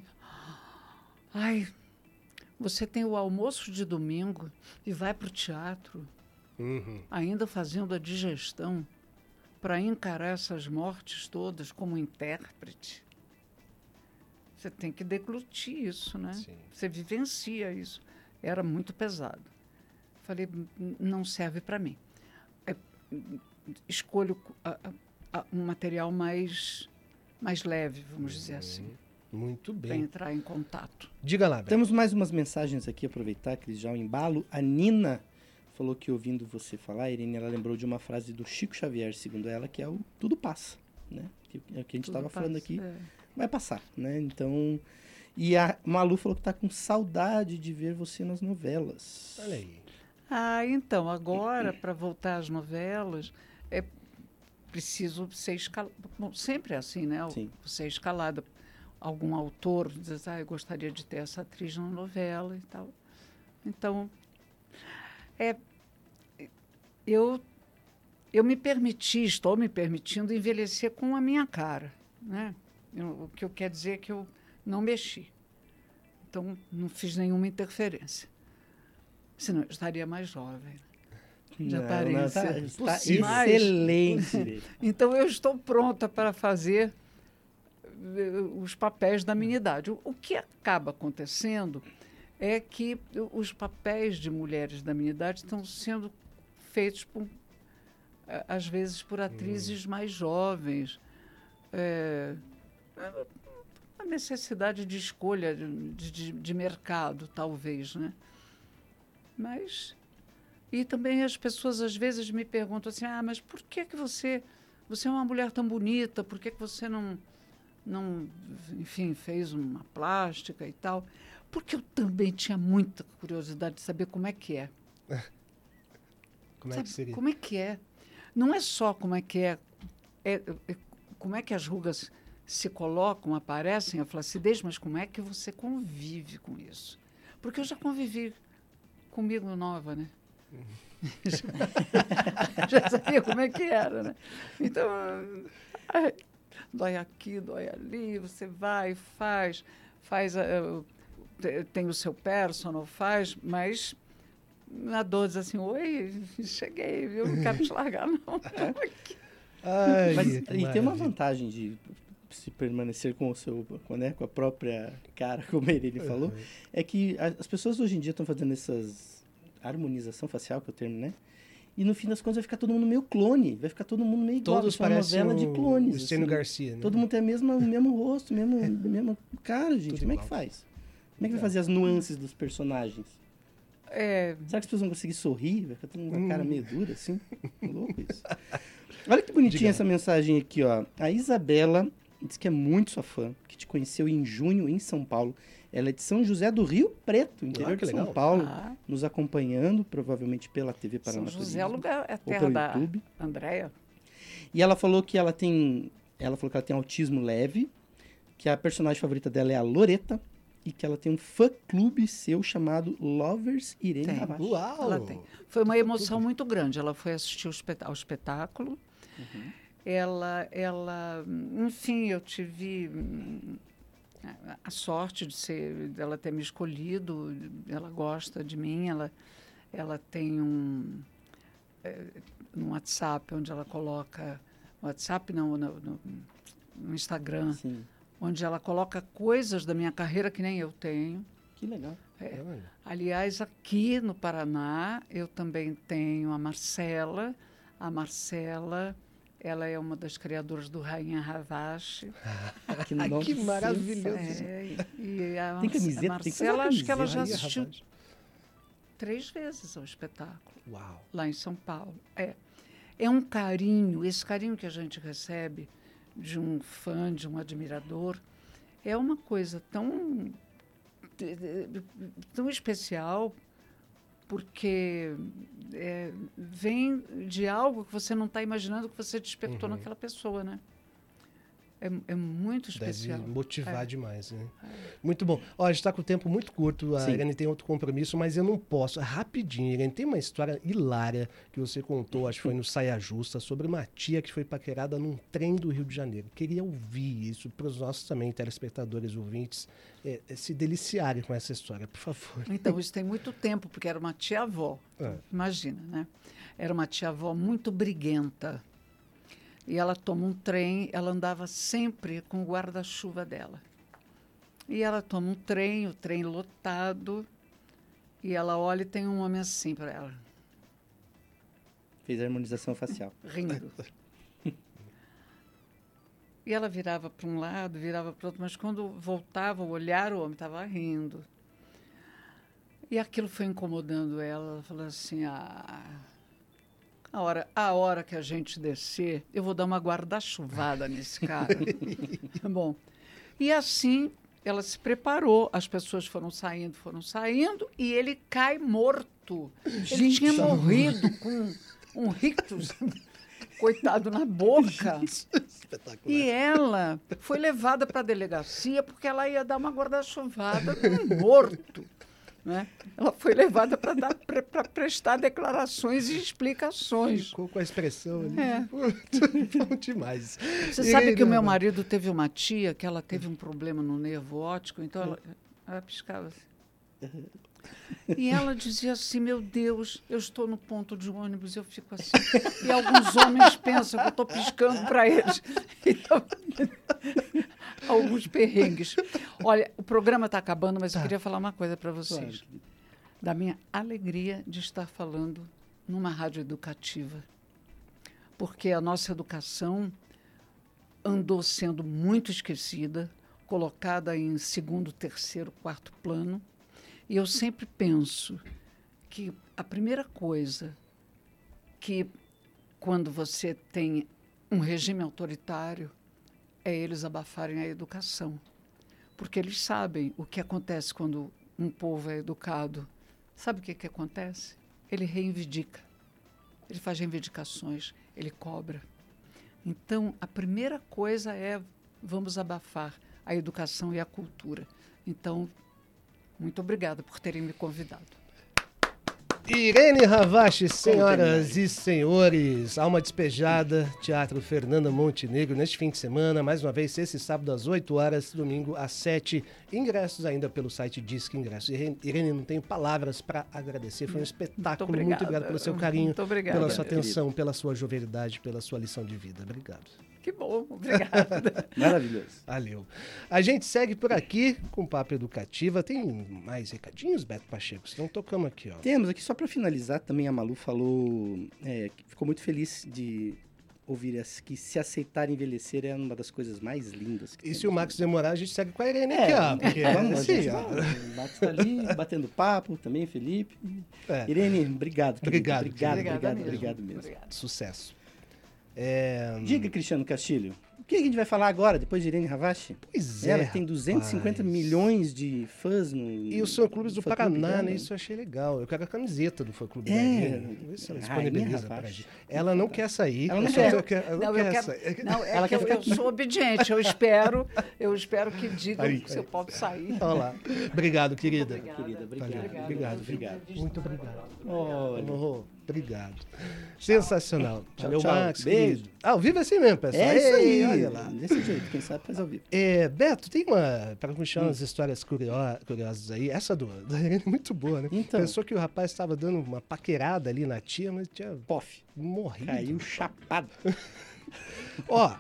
ai, você tem o almoço de domingo e vai para o teatro, Uhum. ainda fazendo a digestão, para encarar essas mortes todas como intérprete. Você tem que deglutir isso, né? Sim. Você vivencia isso. Era muito pesado. Falei, "N- não serve para mim. É, escolho a- a- a- um material mais, mais leve, vamos dizer assim, Muito para bem. entrar em contato. Diga lá, Beto. Temos mais umas mensagens aqui, aproveitar, Cris, já o embalo. A Nina falou que ouvindo você falar, Irene, ela lembrou de uma frase do Chico Xavier, segundo ela, que é o tudo passa, né? Que é o que a gente estava falando aqui, é. vai passar, né? Então, e a Malu falou que tá com saudade de ver você nas novelas. Olha aí. Ah, então, agora, para voltar às novelas, é preciso ser escalado. Sempre é assim, né? Sim. Você é escalada. Algum autor diz, ah, eu gostaria de ter essa atriz na novela e tal. Então, é, eu, eu me permiti, estou me permitindo envelhecer com a minha cara, né? Eu- o que eu quero dizer é que eu não mexi. Então, não fiz nenhuma interferência. Senão eu estaria mais jovem. De Não, aparência. Não, tá, está Possível. excelente. Então eu estou pronta para fazer eh, os papéis da minha idade. O, o que acaba acontecendo é que os papéis de mulheres da minha idade estão sendo feitos por, às vezes por atrizes mais jovens. É, é uma necessidade de escolha de, de, de mercado, talvez, né? Mas e também as pessoas às vezes me perguntam assim: "Ah, mas por que que você você é uma mulher tão bonita? Por que que você não não, enfim, fez uma plástica e tal?" Porque eu também tinha muita curiosidade de saber como é que é. Como é que seria? Como é que é? Não é só como é que é, é- é como é que as rugas se colocam, aparecem, a flacidez, mas como é que você convive com isso? Porque eu já convivi comigo nova, né? já sabia como é que era, né? Então, ai, dói aqui, dói ali, você vai, faz, faz, a- te- tem o seu personal, faz, mas a dor diz assim, oi, cheguei, viu? Não quero te largar, não. Ai, Mas, e tem uma vantagem de se permanecer com o seu, com, né, com a própria cara, como ele falou, é que a- as pessoas hoje em dia estão fazendo essas harmonização facial, que é o termo, né? E no fim das contas vai ficar todo mundo meio clone, vai ficar todo mundo meio igual. Todos vai ser uma novela de clones. o assim. Garcia, né? Todo mundo tem a mesma, o mesmo rosto, mesmo, mesmo cara, gente. Tudo Como é que igual. faz? Como é que vai fazer as nuances dos personagens? É, Será que as pessoas vão conseguir sorrir? Vai ficar todo mundo com a cara Hum. meio dura, assim? Louco isso. Olha que bonitinha essa mensagem aqui, ó. A Isabela diz que é muito sua fã, que te conheceu em junho em São Paulo. Ela é de São José do Rio Preto, interior Ah, de São legal. Paulo, ah, nos acompanhando, provavelmente pela TV São Paraná. José é o lugar, é terra pelo da YouTube. Andréia. E ela falou que ela tem. Ela falou que ela tem autismo leve, que a personagem favorita dela é a Loreta e que ela tem um fã clube seu chamado Lovers Irene Tem. Uau! Ela tem. Foi uma emoção muito grande. Ela foi assistir ao espetáculo. Ela, ela, enfim, eu tive hum, a- sorte de ser, dela ter me escolhido. Ela gosta de mim. Ela, ela tem um, eh, um WhatsApp onde ela coloca, WhatsApp não, no, no- no Instagram, Sim. onde ela coloca coisas da minha carreira que nem eu tenho. Que legal. É. Aliás, aqui no Paraná, eu também tenho a Marcela. A Marcela, ela é uma das criadoras do Rainha Ravache. Que, nome que maravilhoso. É, e a, Tem camiseta? a Marcela, acho que ela já assistiu três vezes ao espetáculo, Uau! lá em São Paulo. É, é um carinho, esse carinho que a gente recebe de um fã, de um admirador, é uma coisa tão, tão especial, porque é, vem de algo que você não está imaginando que você despertou naquela pessoa, né? É, é muito Deve especial. motivar É. demais, né? Muito bom. Ó, a gente está com o tempo muito curto, a Sim. Irene tem outro compromisso, mas eu não posso. Rapidinho, Irene, tem uma história hilária que você contou, acho que foi no Saia Justa, sobre uma tia que foi paquerada num trem do Rio de Janeiro. Queria ouvir isso para os nossos também telespectadores ouvintes é, é, se deliciarem com essa história, por favor. Então, isso tem muito tempo, porque era uma tia-avó. É. Imagina, né? Era uma tia-avó muito briguenta. E ela toma um trem, ela andava sempre com o guarda-chuva dela. E ela toma um trem, o trem lotado, e ela olha e tem um homem assim para ela, Fez a harmonização facial. rindo. E ela virava para um lado, virava para o outro, mas quando voltava o olhar, o homem estava rindo. E aquilo foi incomodando ela. Ela falou assim: ah, a hora, a hora que a gente descer, eu vou dar uma guarda-chuvada nesse cara. Bom, e assim ela se preparou. As pessoas foram saindo, foram saindo, e ele cai morto. ele tinha morrido com um rictus, coitado, na boca. Espetacular. E ela foi levada para a delegacia porque ela ia dar uma guarda-chuvada num morto. Né? Ela foi levada para prestar declarações e explicações. Ficou com a expressão ali. É. Bom demais. Você sabe que o meu marido teve uma tia que ela teve um problema no nervo óptico, então ela, ela piscava assim. E ela dizia assim, meu Deus, eu estou no ponto de ônibus, eu fico assim. E alguns homens pensam que eu estou piscando para eles. Então, alguns perrengues. Olha, o programa está acabando, mas eu queria falar uma coisa para vocês. Da minha alegria de estar falando numa rádio educativa. Porque a nossa educação andou sendo muito esquecida, colocada em segundo, terceiro, quarto plano. E eu sempre penso que a primeira coisa que, quando você tem um regime autoritário, é eles abafarem a educação. Porque eles sabem o que acontece quando um povo é educado. Sabe o que, que acontece? Ele reivindica. Ele faz reivindicações, ele cobra. Então, a primeira coisa é vamos abafar a educação e a cultura. Então, muito obrigada por terem me convidado. Irene Ravache, senhoras e senhores, Alma Despejada, Teatro Fernanda Montenegro, neste fim de semana, mais uma vez, esse sábado às 8 horas, domingo às 7. Ingressos ainda pelo site Disque Ingressos. Irene, não tenho palavras para agradecer, foi um espetáculo. Muito obrigada. obrigado pelo seu carinho, Muito pela sua atenção, pela sua jovialidade, pela sua lição de vida. Obrigado. Que bom, obrigada. Maravilhoso. Valeu. A gente segue por aqui com Papo Educativa. Tem mais recadinhos, Beto Pacheco? Então tocamos aqui, ó. Temos aqui só para finalizar, também a Malu falou é, que ficou muito feliz de ouvir as, que se aceitar envelhecer é uma das coisas mais lindas. e se o Max demorar, a gente segue com a Irene é, aqui, ó. Porque, vamos, assim, ó. O Max tá ali batendo papo, também Felipe. É. Irene, obrigado. Obrigado, Obrigado, Obrigada obrigado, mesmo. obrigado mesmo. Sucesso. É, Diga, Cristiano Castilho, o que a gente vai falar agora, depois de Irene Ravache? Pois é. Ela que tem 250 rapaz. milhões de fãs no. E os fã-clubes do fã-clube Paraná, né? Isso eu achei legal. Eu quero a camiseta do fã-clube É. da Irene. Vamos ver se ela disponibiliza pra Ravache. gente. Ela não quer sair. Ela não Ela quer. ela não Não, quer eu quero, não, é Ela que quer eu, ficar eu sou obediente. Eu espero, eu espero que digam Aí. se eu posso sair. Olha lá. Obrigado, querida. Obrigada. Querida, obrigado. Obrigado, Obrigado, obrigado. Muito obrigado. Olha. Oh, obrigado. Sensacional. Tchau, Valeu, tchau. Max. Beijo. querido. Ah, ao vivo é assim mesmo, pessoal. É isso aí. Olha lá. Desse jeito, quem sabe faz ao vivo. É, Beto, tem uma. Para Hum. umas histórias curio- curiosas aí. Essa do, da Irene é muito boa, né? Então. Pensou que o rapaz estava dando uma paquerada ali na tia, mas tinha Pof. morrido. Caiu chapado. Ó,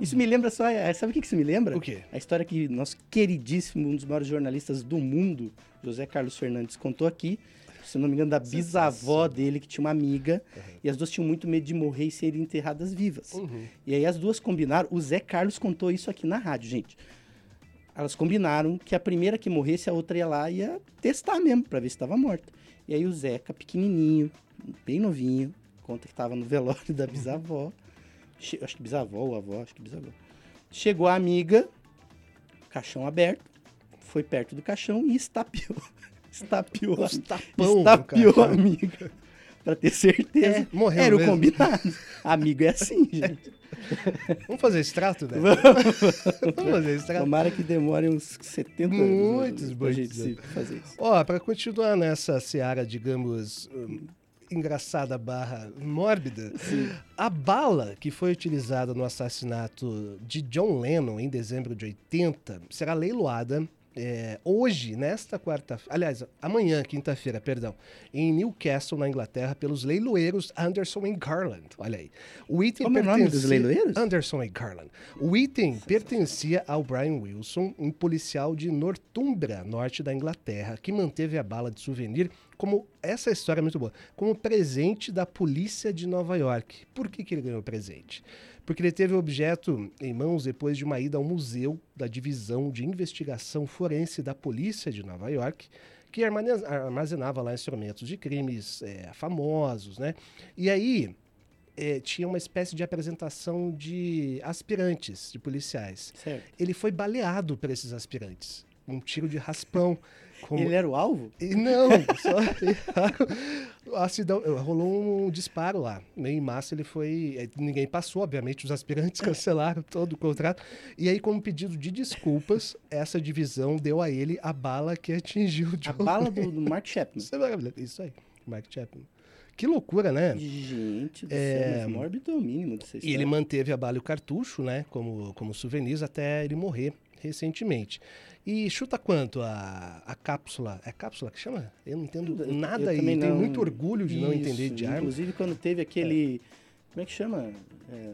Isso me lembra só. é, Sabe o que que isso me lembra? O quê? A história que nosso queridíssimo, um dos maiores jornalistas do mundo, José Carlos Fernandes, contou aqui. Se não me engano, da bisavó dele, que tinha uma amiga. E as duas tinham muito medo de morrer e serem enterradas vivas. Uhum. E aí as duas combinaram. O Zé Carlos contou isso aqui na rádio, gente. Elas combinaram que a primeira que morresse, a outra ia lá e ia testar mesmo, pra ver se estava morta. E aí o Zeca, pequenininho, bem novinho, conta que estava no velório da bisavó. Che- acho que bisavó ou avó, acho que bisavó. Chegou a amiga, caixão aberto, foi perto do caixão e estapeou. Estapeou, a- tapão estapeou a amiga. Pra ter certeza. É, morreu Era mesmo. o combinado. Amigo é assim, gente. vamos fazer esse trato, né? vamos fazer esse trato. Tomara que demore uns 70 Muitos, anos pra muitos gente se fazer isso. Ó, para continuar nessa seara, digamos, hum, engraçada barra mórbida, a bala que foi utilizada no assassinato de John Lennon em dezembro de 80 será leiloada é, hoje, nesta quarta aliás, amanhã, quinta-feira, perdão, em Newcastle, na Inglaterra, pelos leiloeiros Anderson e Garland. Olha aí. O item Como é o nome dos pertencia- leiloeiros? Anderson e Garland. O item pertencia ao Brian Wilson, um policial de Northumbria, norte da Inglaterra, que manteve a bala de souvenir como essa história é muito boa, como presente da polícia de Nova York. Por que, que ele ganhou o presente? Porque ele teve o objeto em mãos depois de uma ida ao museu da divisão de investigação forense da polícia de Nova York, que armazenava lá instrumentos de crimes eh, famosos, né? E aí eh, tinha uma espécie de apresentação de aspirantes, de policiais. Certo. Ele foi baleado por esses aspirantes. Um tiro de raspão. Como... Ele era o alvo? E não, só acidão, rolou um disparo lá. Em massa ele foi. eh, Ninguém passou, obviamente, os aspirantes cancelaram todo o contrato. E aí, como pedido de desculpas, essa divisão deu a ele a bala que atingiu o A John bala do, do Mark Chapman. Isso é maravilhoso. Isso aí, Mark Chapman. Que loucura, né? Gente do É, céu, mórbido é o mínimo dessa E ele manteve a bala e o cartucho, né, como, como souvenirs até ele morrer recentemente. E chuta quanto a, a cápsula? É cápsula que chama? Eu não entendo Eu- nada eu aí. também Tenho não- muito orgulho de não Isso, entender de arma. Inclusive, quando teve aquele. Como é que chama? É,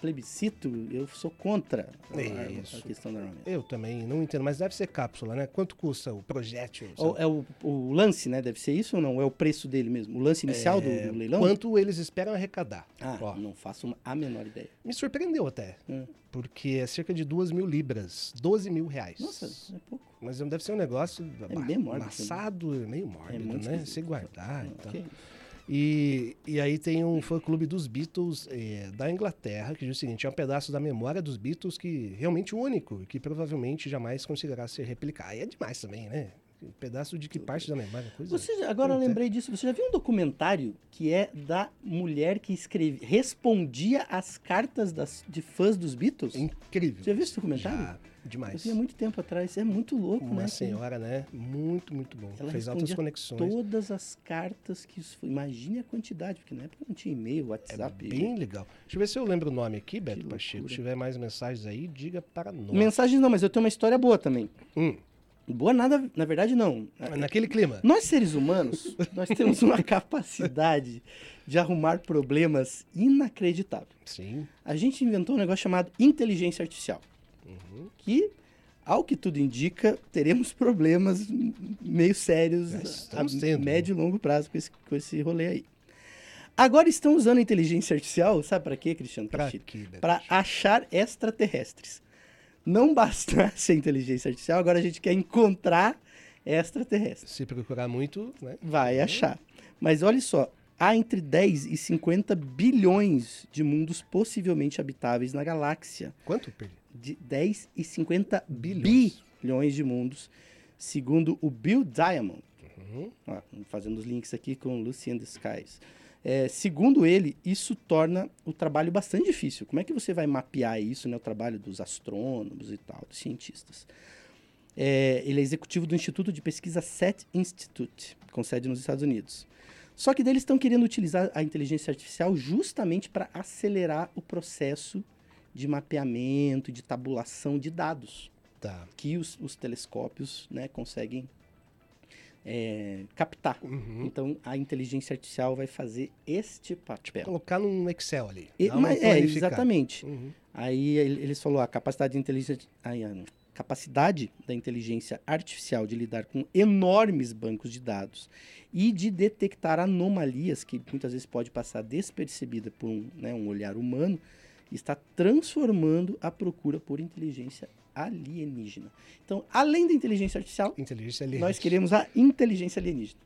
plebiscito, eu sou contra a, a questão da armamento. Eu também não entendo, mas deve ser cápsula, né? Quanto custa o projétil? É o, o lance, né? Deve ser isso ou não? É o preço dele mesmo? O lance inicial do, É, do leilão? Quanto eles esperam arrecadar? Ah, Ó, não faço a menor ideia. me surpreendeu até, Hum. Porque é cerca de 2 mil libras, 12 mil reais. Nossa, é pouco. Mas não deve ser um negócio É meio mórbido amassado, meio mórbido, muito né? Se guardar e Ah, tal. ok. E, e aí tem um fã-clube dos Beatles eh, da Inglaterra, que diz o seguinte, é um pedaço da memória dos Beatles que realmente único, que provavelmente jamais conseguirá ser replicado. Aí é demais também, né? Um pedaço de que parte da memória, coisa... Você, agora eu é. lembrei disso. Você já viu um documentário que é da mulher que escreve, respondia às cartas das, de fãs dos Beatles? Incrível. Já viu esse documentário? Já, Eu demais. vi há muito tempo atrás. É muito louco, Uma né? senhora, né? Muito, muito bom. Ela Fez altas conexões. Todas as cartas que os... Imagine a quantidade, porque na época não tinha e-mail, É WhatsApp. bem legal. Deixa eu ver se eu lembro o nome aqui, Beto Pacheco. Se tiver mais mensagens aí, diga para nós. Mensagens não, mas eu tenho uma história boa também. Hum, Boa nada, na verdade não. naquele clima. Nós seres humanos, nós temos uma capacidade de arrumar problemas inacreditável. Sim. A gente inventou um negócio chamado inteligência artificial, Uhum. que ao que tudo indica, teremos problemas meio sérios a tendo. médio e longo prazo com esse, com esse rolê aí. Agora estão usando a inteligência artificial, sabe para quê, Cristiano? Para achar extraterrestres. Não bastasse a inteligência artificial, agora a gente quer encontrar extraterrestres. Se procurar muito, né? Vai achar. Mas olha só, há entre 10 e 50 bilhões de mundos possivelmente habitáveis na galáxia. Quanto, Perdi? De 10 e 50 Bilhões. bilhões de mundos, segundo o Bill Diamond. Uhum. Ó, fazendo os links aqui com Lucy and the Skies. É, segundo ele, isso torna o trabalho bastante difícil. Como é que você vai mapear isso, né, o trabalho dos astrônomos e tal, dos cientistas? É, ele é executivo do Instituto de Pesquisa SET Institute, com sede nos Estados Unidos. Só que deles estão querendo utilizar a inteligência artificial justamente para acelerar o processo de mapeamento de tabulação de dados Tá. que os, os telescópios né, conseguem é, captar. Uhum. Então, a inteligência artificial vai fazer este papel. Colocar num Excel ali. E- mas- é, exatamente. Uhum. Aí ele- eles falou a capacidade de inteligência, a capacidade da inteligência artificial de lidar com enormes bancos de dados e de detectar anomalias que muitas vezes pode passar despercebida por um, né, um olhar humano está transformando a procura por inteligência alienígena. Então, além da inteligência artificial, Inteligência nós queremos a inteligência alienígena.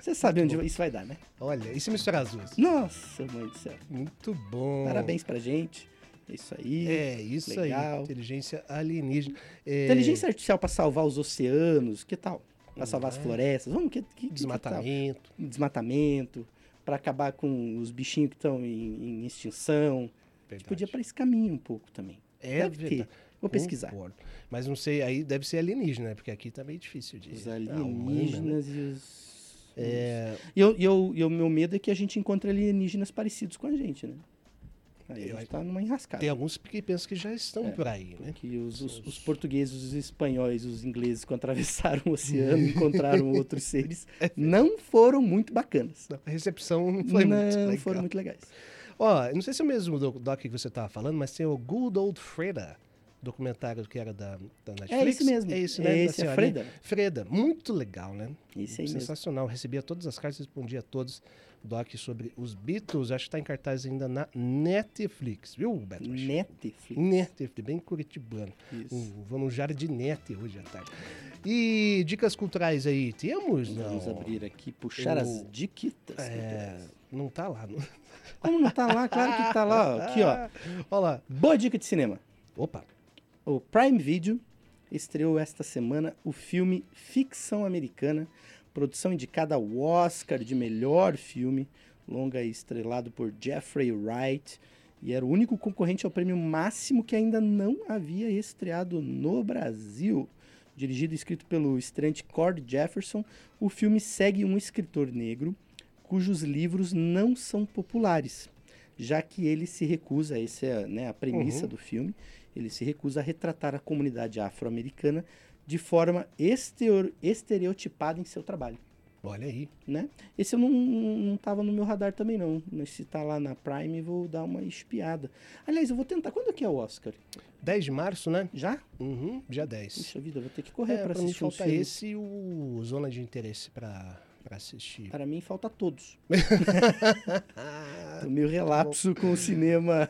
Você sabe onde isso vai dar, né? Olha, e se misturar as duas? Nossa, mãe do céu. Muito bom. Parabéns pra gente. É isso aí. É, isso aí. Legal. Inteligência alienígena. É, Inteligência artificial para salvar os oceanos, que tal? Para salvar as florestas, vamos, que, que, que, que Desmatamento. Desmatamento, para acabar com os bichinhos que estão em, em extinção. A gente Verdade. podia para esse caminho um pouco também. É Deve ter. Vou pesquisar. Concordo. Mas não sei, aí deve ser alienígena, né? Porque aqui tá meio difícil de. Os Ah, humana, né? alienígenas e os. É, E eu, e eu, e o meu medo é que a gente encontre alienígenas parecidos com a gente, né? Aí Eu- a gente tá numa enrascada. tem alguns que pensam que já estão por aí, né? Que os, os, os portugueses, os espanhóis, os ingleses, quando atravessaram o oceano, encontraram outros seres, não foram muito bacanas. A recepção não foi não muito legal. foram muito legais. Ó, não sei se é o mesmo doc, doc que você tava falando, mas tem o Good Old Freda, documentário que era da, da Netflix. É esse mesmo. É É né? da esse, é. Freda. Freda, muito legal, né? Esse aí mesmo. Sensacional. Recebia todas as cartas, respondia a todos. Doc sobre os Beatles, acho que tá em cartaz ainda na Netflix, viu, Beto? Netflix. Netflix, bem curitibano. Isso. Um, no jardinete hoje à tarde. E dicas culturais aí, temos? Não. Vamos abrir aqui, puxar Eu- as diquitas. É, não tá lá. Não. Como não tá lá? Claro que tá lá. ó. Aqui, ó. Olha lá. Boa dica de cinema. Opa. O Prime Video estreou esta semana o filme Ficção Americana, produção indicada ao Oscar de melhor filme, longa estrelado por Jeffrey Wright, e era o único concorrente ao prêmio máximo que ainda não havia estreado no Brasil. Dirigido e escrito pelo estreante Cord Jefferson, o filme segue um escritor negro cujos livros não são populares, já que ele se recusa, essa é né, a premissa Uhum. do filme, ele se recusa a retratar a comunidade afro-americana de forma estereo- estereotipada em seu trabalho. Olha aí. Né? Esse eu não, não tava no meu radar também, não. Mas se tá lá na Prime, vou dar uma espiada. Aliás, eu vou tentar. Quando que é o Oscar? 10 de março, né? Já? Uhum, dia 10. Puxa vida, eu vou ter que correr É, pra mim assistir falta filmes. esse e o Zona de Interesse pra, pra assistir. Para mim, falta todos. Tô meio relapso com o cinema.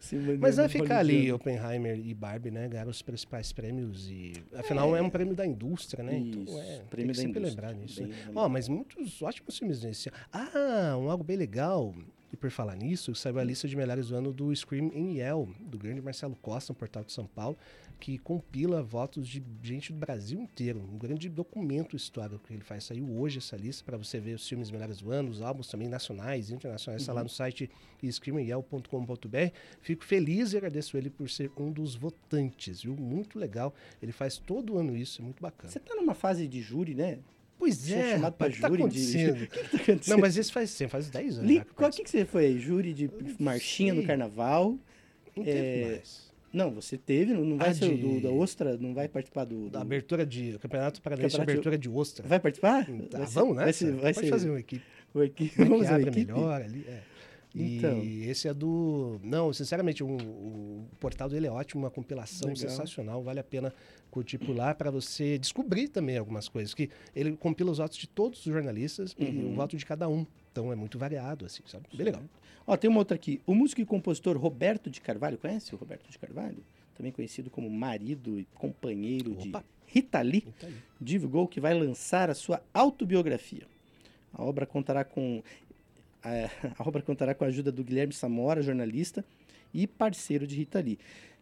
cinema É. Mas vai ficar ali. Oppenheimer e Barbie, né? Ganharam os principais prêmios e. Afinal, é, um prêmio da indústria, né? Isso, então, é, prêmio tem que da sempre indústria, lembrar nisso. né? Ó, mas muitos ótimos filmes nesse. Ah, um algo bem legal. E por falar nisso, saiu a lista de melhores do ano do Scream in Yell, do grande Marcelo Costa, um portal de São Paulo, que compila votos de gente do Brasil inteiro. Um grande documento histórico que ele faz. Saiu hoje essa lista para você ver os filmes melhores do ano, os álbuns também nacionais, internacionais. Está lá no site screamingyell.com.br. Fico feliz e agradeço ele por ser um dos votantes, viu? Muito legal. Ele faz todo ano isso, é muito bacana. Você tá numa fase de júri, né? Pois é é, chamado que tá júri de- acontecendo? O que, que tá acontecendo? Não, mas esse faz, sim, faz 10 anos Li, qual que, que você foi? Júri de marchinha no carnaval? Não teve é, mais. Não, você teve, não, vai Ah, ser de- do, da Ostra, não vai participar do. Da do- abertura de. Campeonato Paranaense de Campeonato- Abertura de Ostra. Vai participar? Tá, Vai ser- vamos, né? Vai ser, vai Pode ser fazer uma equipe. uma equipe. Vamos abre equipe. melhor ali. É. Então. E esse é do. Não, sinceramente, o, o portal dele é ótimo, uma compilação Legal. sensacional, vale a pena curtir por lá para você descobrir também algumas coisas. Que ele compila os votos de todos os jornalistas uhum. e o voto de cada um. Então é muito variado, assim, sabe? Bem legal. Ó, tem uma outra aqui. O músico e compositor Roberto de Carvalho, conhece o Roberto de Carvalho? Também conhecido como marido e companheiro Opa. de Rita Lee, Rita Lee, divulgou que vai lançar a sua autobiografia. A obra contará com a, a obra contará com a ajuda do Guilherme Samora, jornalista e parceiro de Rita Lee,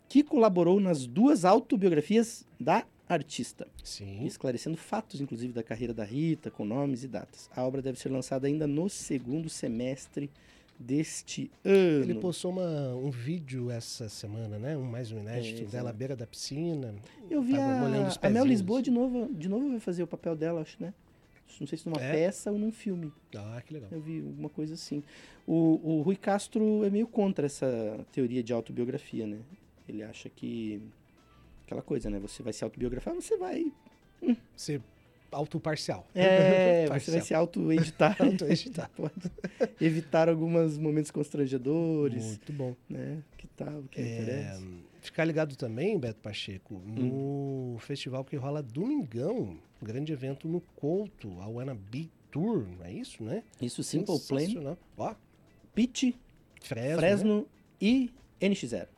que colaborou nas duas autobiografias da artista. Sim. Esclarecendo fatos, inclusive, da carreira da Rita, com nomes e datas. A obra deve ser lançada ainda no segundo semestre deste ano. Ele postou uma, um vídeo essa semana, né? Um mais um inédito é, dela à beira da piscina. Eu vi a, a Mel Lisboa de novo, de novo vai fazer o papel dela, acho, né? Não sei se numa é? peça ou num filme. Ah, que legal. Eu vi alguma coisa assim. O, o Rui Castro é meio contra essa teoria de autobiografia, né? Ele acha que. Aquela coisa, né? Você vai se autobiografar, você vai. Hum. Ser autoparcial. É, você vai se auto-editar. auto-editar. Pode evitar alguns momentos constrangedores. Muito bom. Né? Que tal, que é, interessa. Ficar ligado também, Beto Pacheco, no hum. festival que rola domingão, grande evento no Couto, a Wannabe Tour, não é isso, né? Isso, Simple Plan. Ó. Pitch, Fresno, Fresno né? e NX0.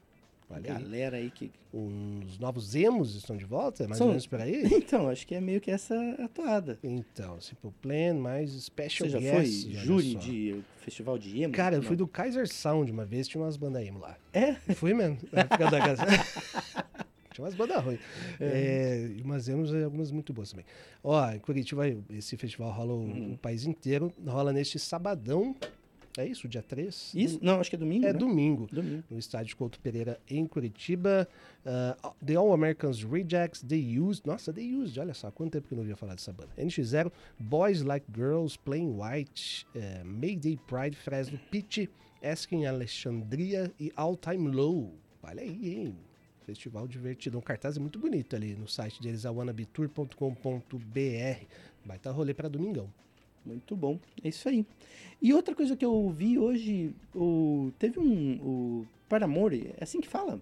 Olha galera aí. aí que. Os novos emos estão de volta? É mais São... ou menos por aí? Então, acho que é meio que essa atoada. Então, Simple Plan, mais Special Você já Guests, foi júri de festival de emo? Cara, eu fui do Kaiser Sound uma vez, tinha umas bandas emo lá. É? Fui mesmo, tinha umas bandas ruins. É. É, umas emos e algumas muito boas também. Ó, em Curitiba, esse festival rola o, hum. o país inteiro. Rola neste sabadão, é isso, dia 3? Isso? Não, acho que é domingo. É né? domingo, domingo. No estádio Couto Pereira, em Curitiba. Uh, the All Americans Rejects, The Used. Nossa, The Used, olha só, quanto tempo que eu não ouvia falar dessa banda. NX0, Boys Like Girls, Plain White, uh, Mayday Pride, Fresno, Pitch, Asking Alexandria e All Time Low. Olha aí, hein? Festival divertido. Um cartaz é muito bonito ali no site deles, awannabetour.com.br. Vai estar rolê para domingão. Muito bom. É isso aí. E outra coisa que eu vi hoje, o, teve um. O Paramore, é assim que fala?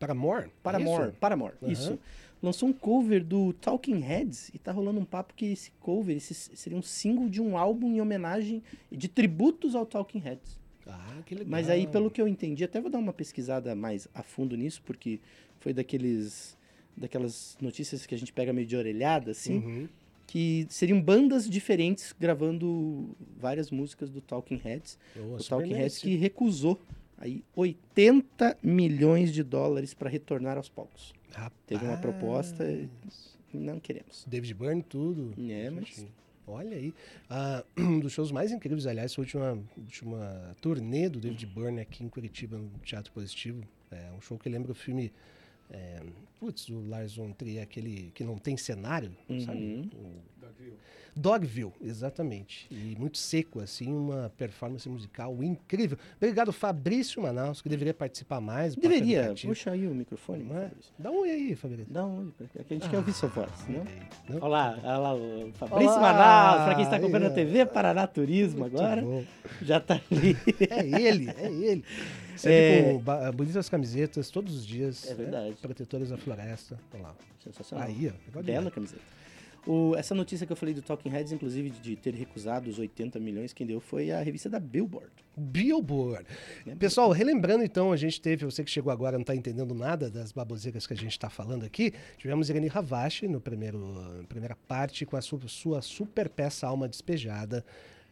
Paramore? Paramore, isso? Paramore, uhum. isso. Lançou um cover do Talking Heads e tá rolando um papo que esse cover esse seria um single de um álbum em homenagem, de tributos ao Talking Heads. Ah, que legal. Mas aí, pelo que eu entendi, até vou dar uma pesquisada mais a fundo nisso, porque foi daqueles daquelas notícias que a gente pega meio de orelhada, assim. Uhum que seriam bandas diferentes gravando várias músicas do Talking Heads. Oh, o Talking Heads que recusou aí 80 milhões de dólares para retornar aos palcos. Rapaz. Teve uma proposta e não queremos. David Byrne, tudo. É, mas... Olha aí. Ah, um dos shows mais incríveis, aliás, foi a última, última turnê do David Byrne aqui em Curitiba, no Teatro Positivo. É um show que lembra o filme é, putz, o Lars von Trier, aquele que não tem cenário, uhum. sabe? O... Dogville. Exatamente. E muito seco, assim, uma performance musical incrível. Obrigado, Fabrício Manaus, que deveria participar mais. Deveria. Puxa aí o microfone. É? Dá um oi aí, Fabrício. Dá um oi, porque a gente ah, quer ouvir sua voz, né? Olha lá, olha lá o Fabrício olá, Manaus, para quem está acompanhando a TV, Paraná Turismo agora. Bom. Já está ali. É ele, é ele. Sempre é... com bonitas camisetas todos os dias. É verdade. Né? Protetores da floresta. Olha lá. Sensacional. Aí, ó. Bela camiseta. O, essa notícia que eu falei do Talking Heads, inclusive, de ter recusado os 80 milhões, quem deu foi a revista da Billboard. Billboard. Pessoal, relembrando então, a gente teve, você que chegou agora não está entendendo nada das baboseiras que a gente está falando aqui, tivemos Irene Ravache no primeiro, primeira parte com a sua, sua super peça Alma Despejada.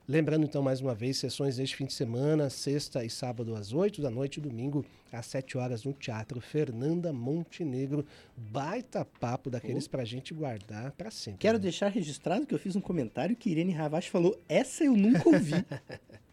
Lembrando então mais uma vez, sessões deste fim de semana, sexta e sábado às 8 da noite e domingo às 7 horas no Teatro Fernanda Montenegro. Baita papo daqueles oh. pra gente guardar para sempre. Quero né? deixar registrado que eu fiz um comentário que Irene Ravache falou: essa eu nunca ouvi.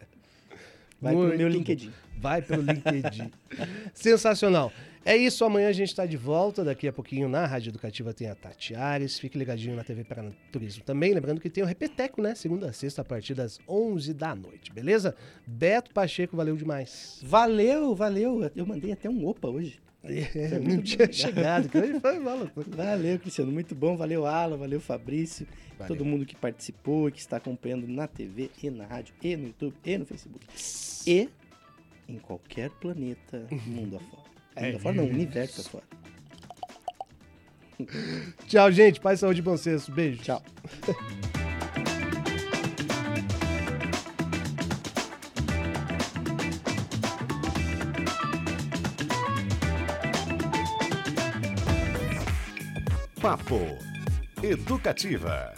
Vai Muito pro meu LinkedIn. Vai pro LinkedIn. Sensacional. É isso, amanhã a gente está de volta. Daqui a pouquinho na Rádio Educativa tem a Tati Ares. Fique ligadinho na TV Paraná Turismo também. Lembrando que tem o Repeteco, né? Segunda a sexta, a partir das 11 da noite, beleza? Beto Pacheco, valeu demais. Valeu, valeu. Eu mandei até um opa hoje. É, não tinha chegado, que hoje foi uma loucura. Valeu, Cristiano. Muito bom. Valeu, Alan. Valeu, Fabrício. Valeu. Todo mundo que participou, que está acompanhando na TV e na rádio, e no YouTube, e no Facebook. E em qualquer planeta, mundo afora. É Mundo afora não, universo afora. Tchau, gente. Paz, saúde e bom senso. Beijo. Tchau. Papo Educativa.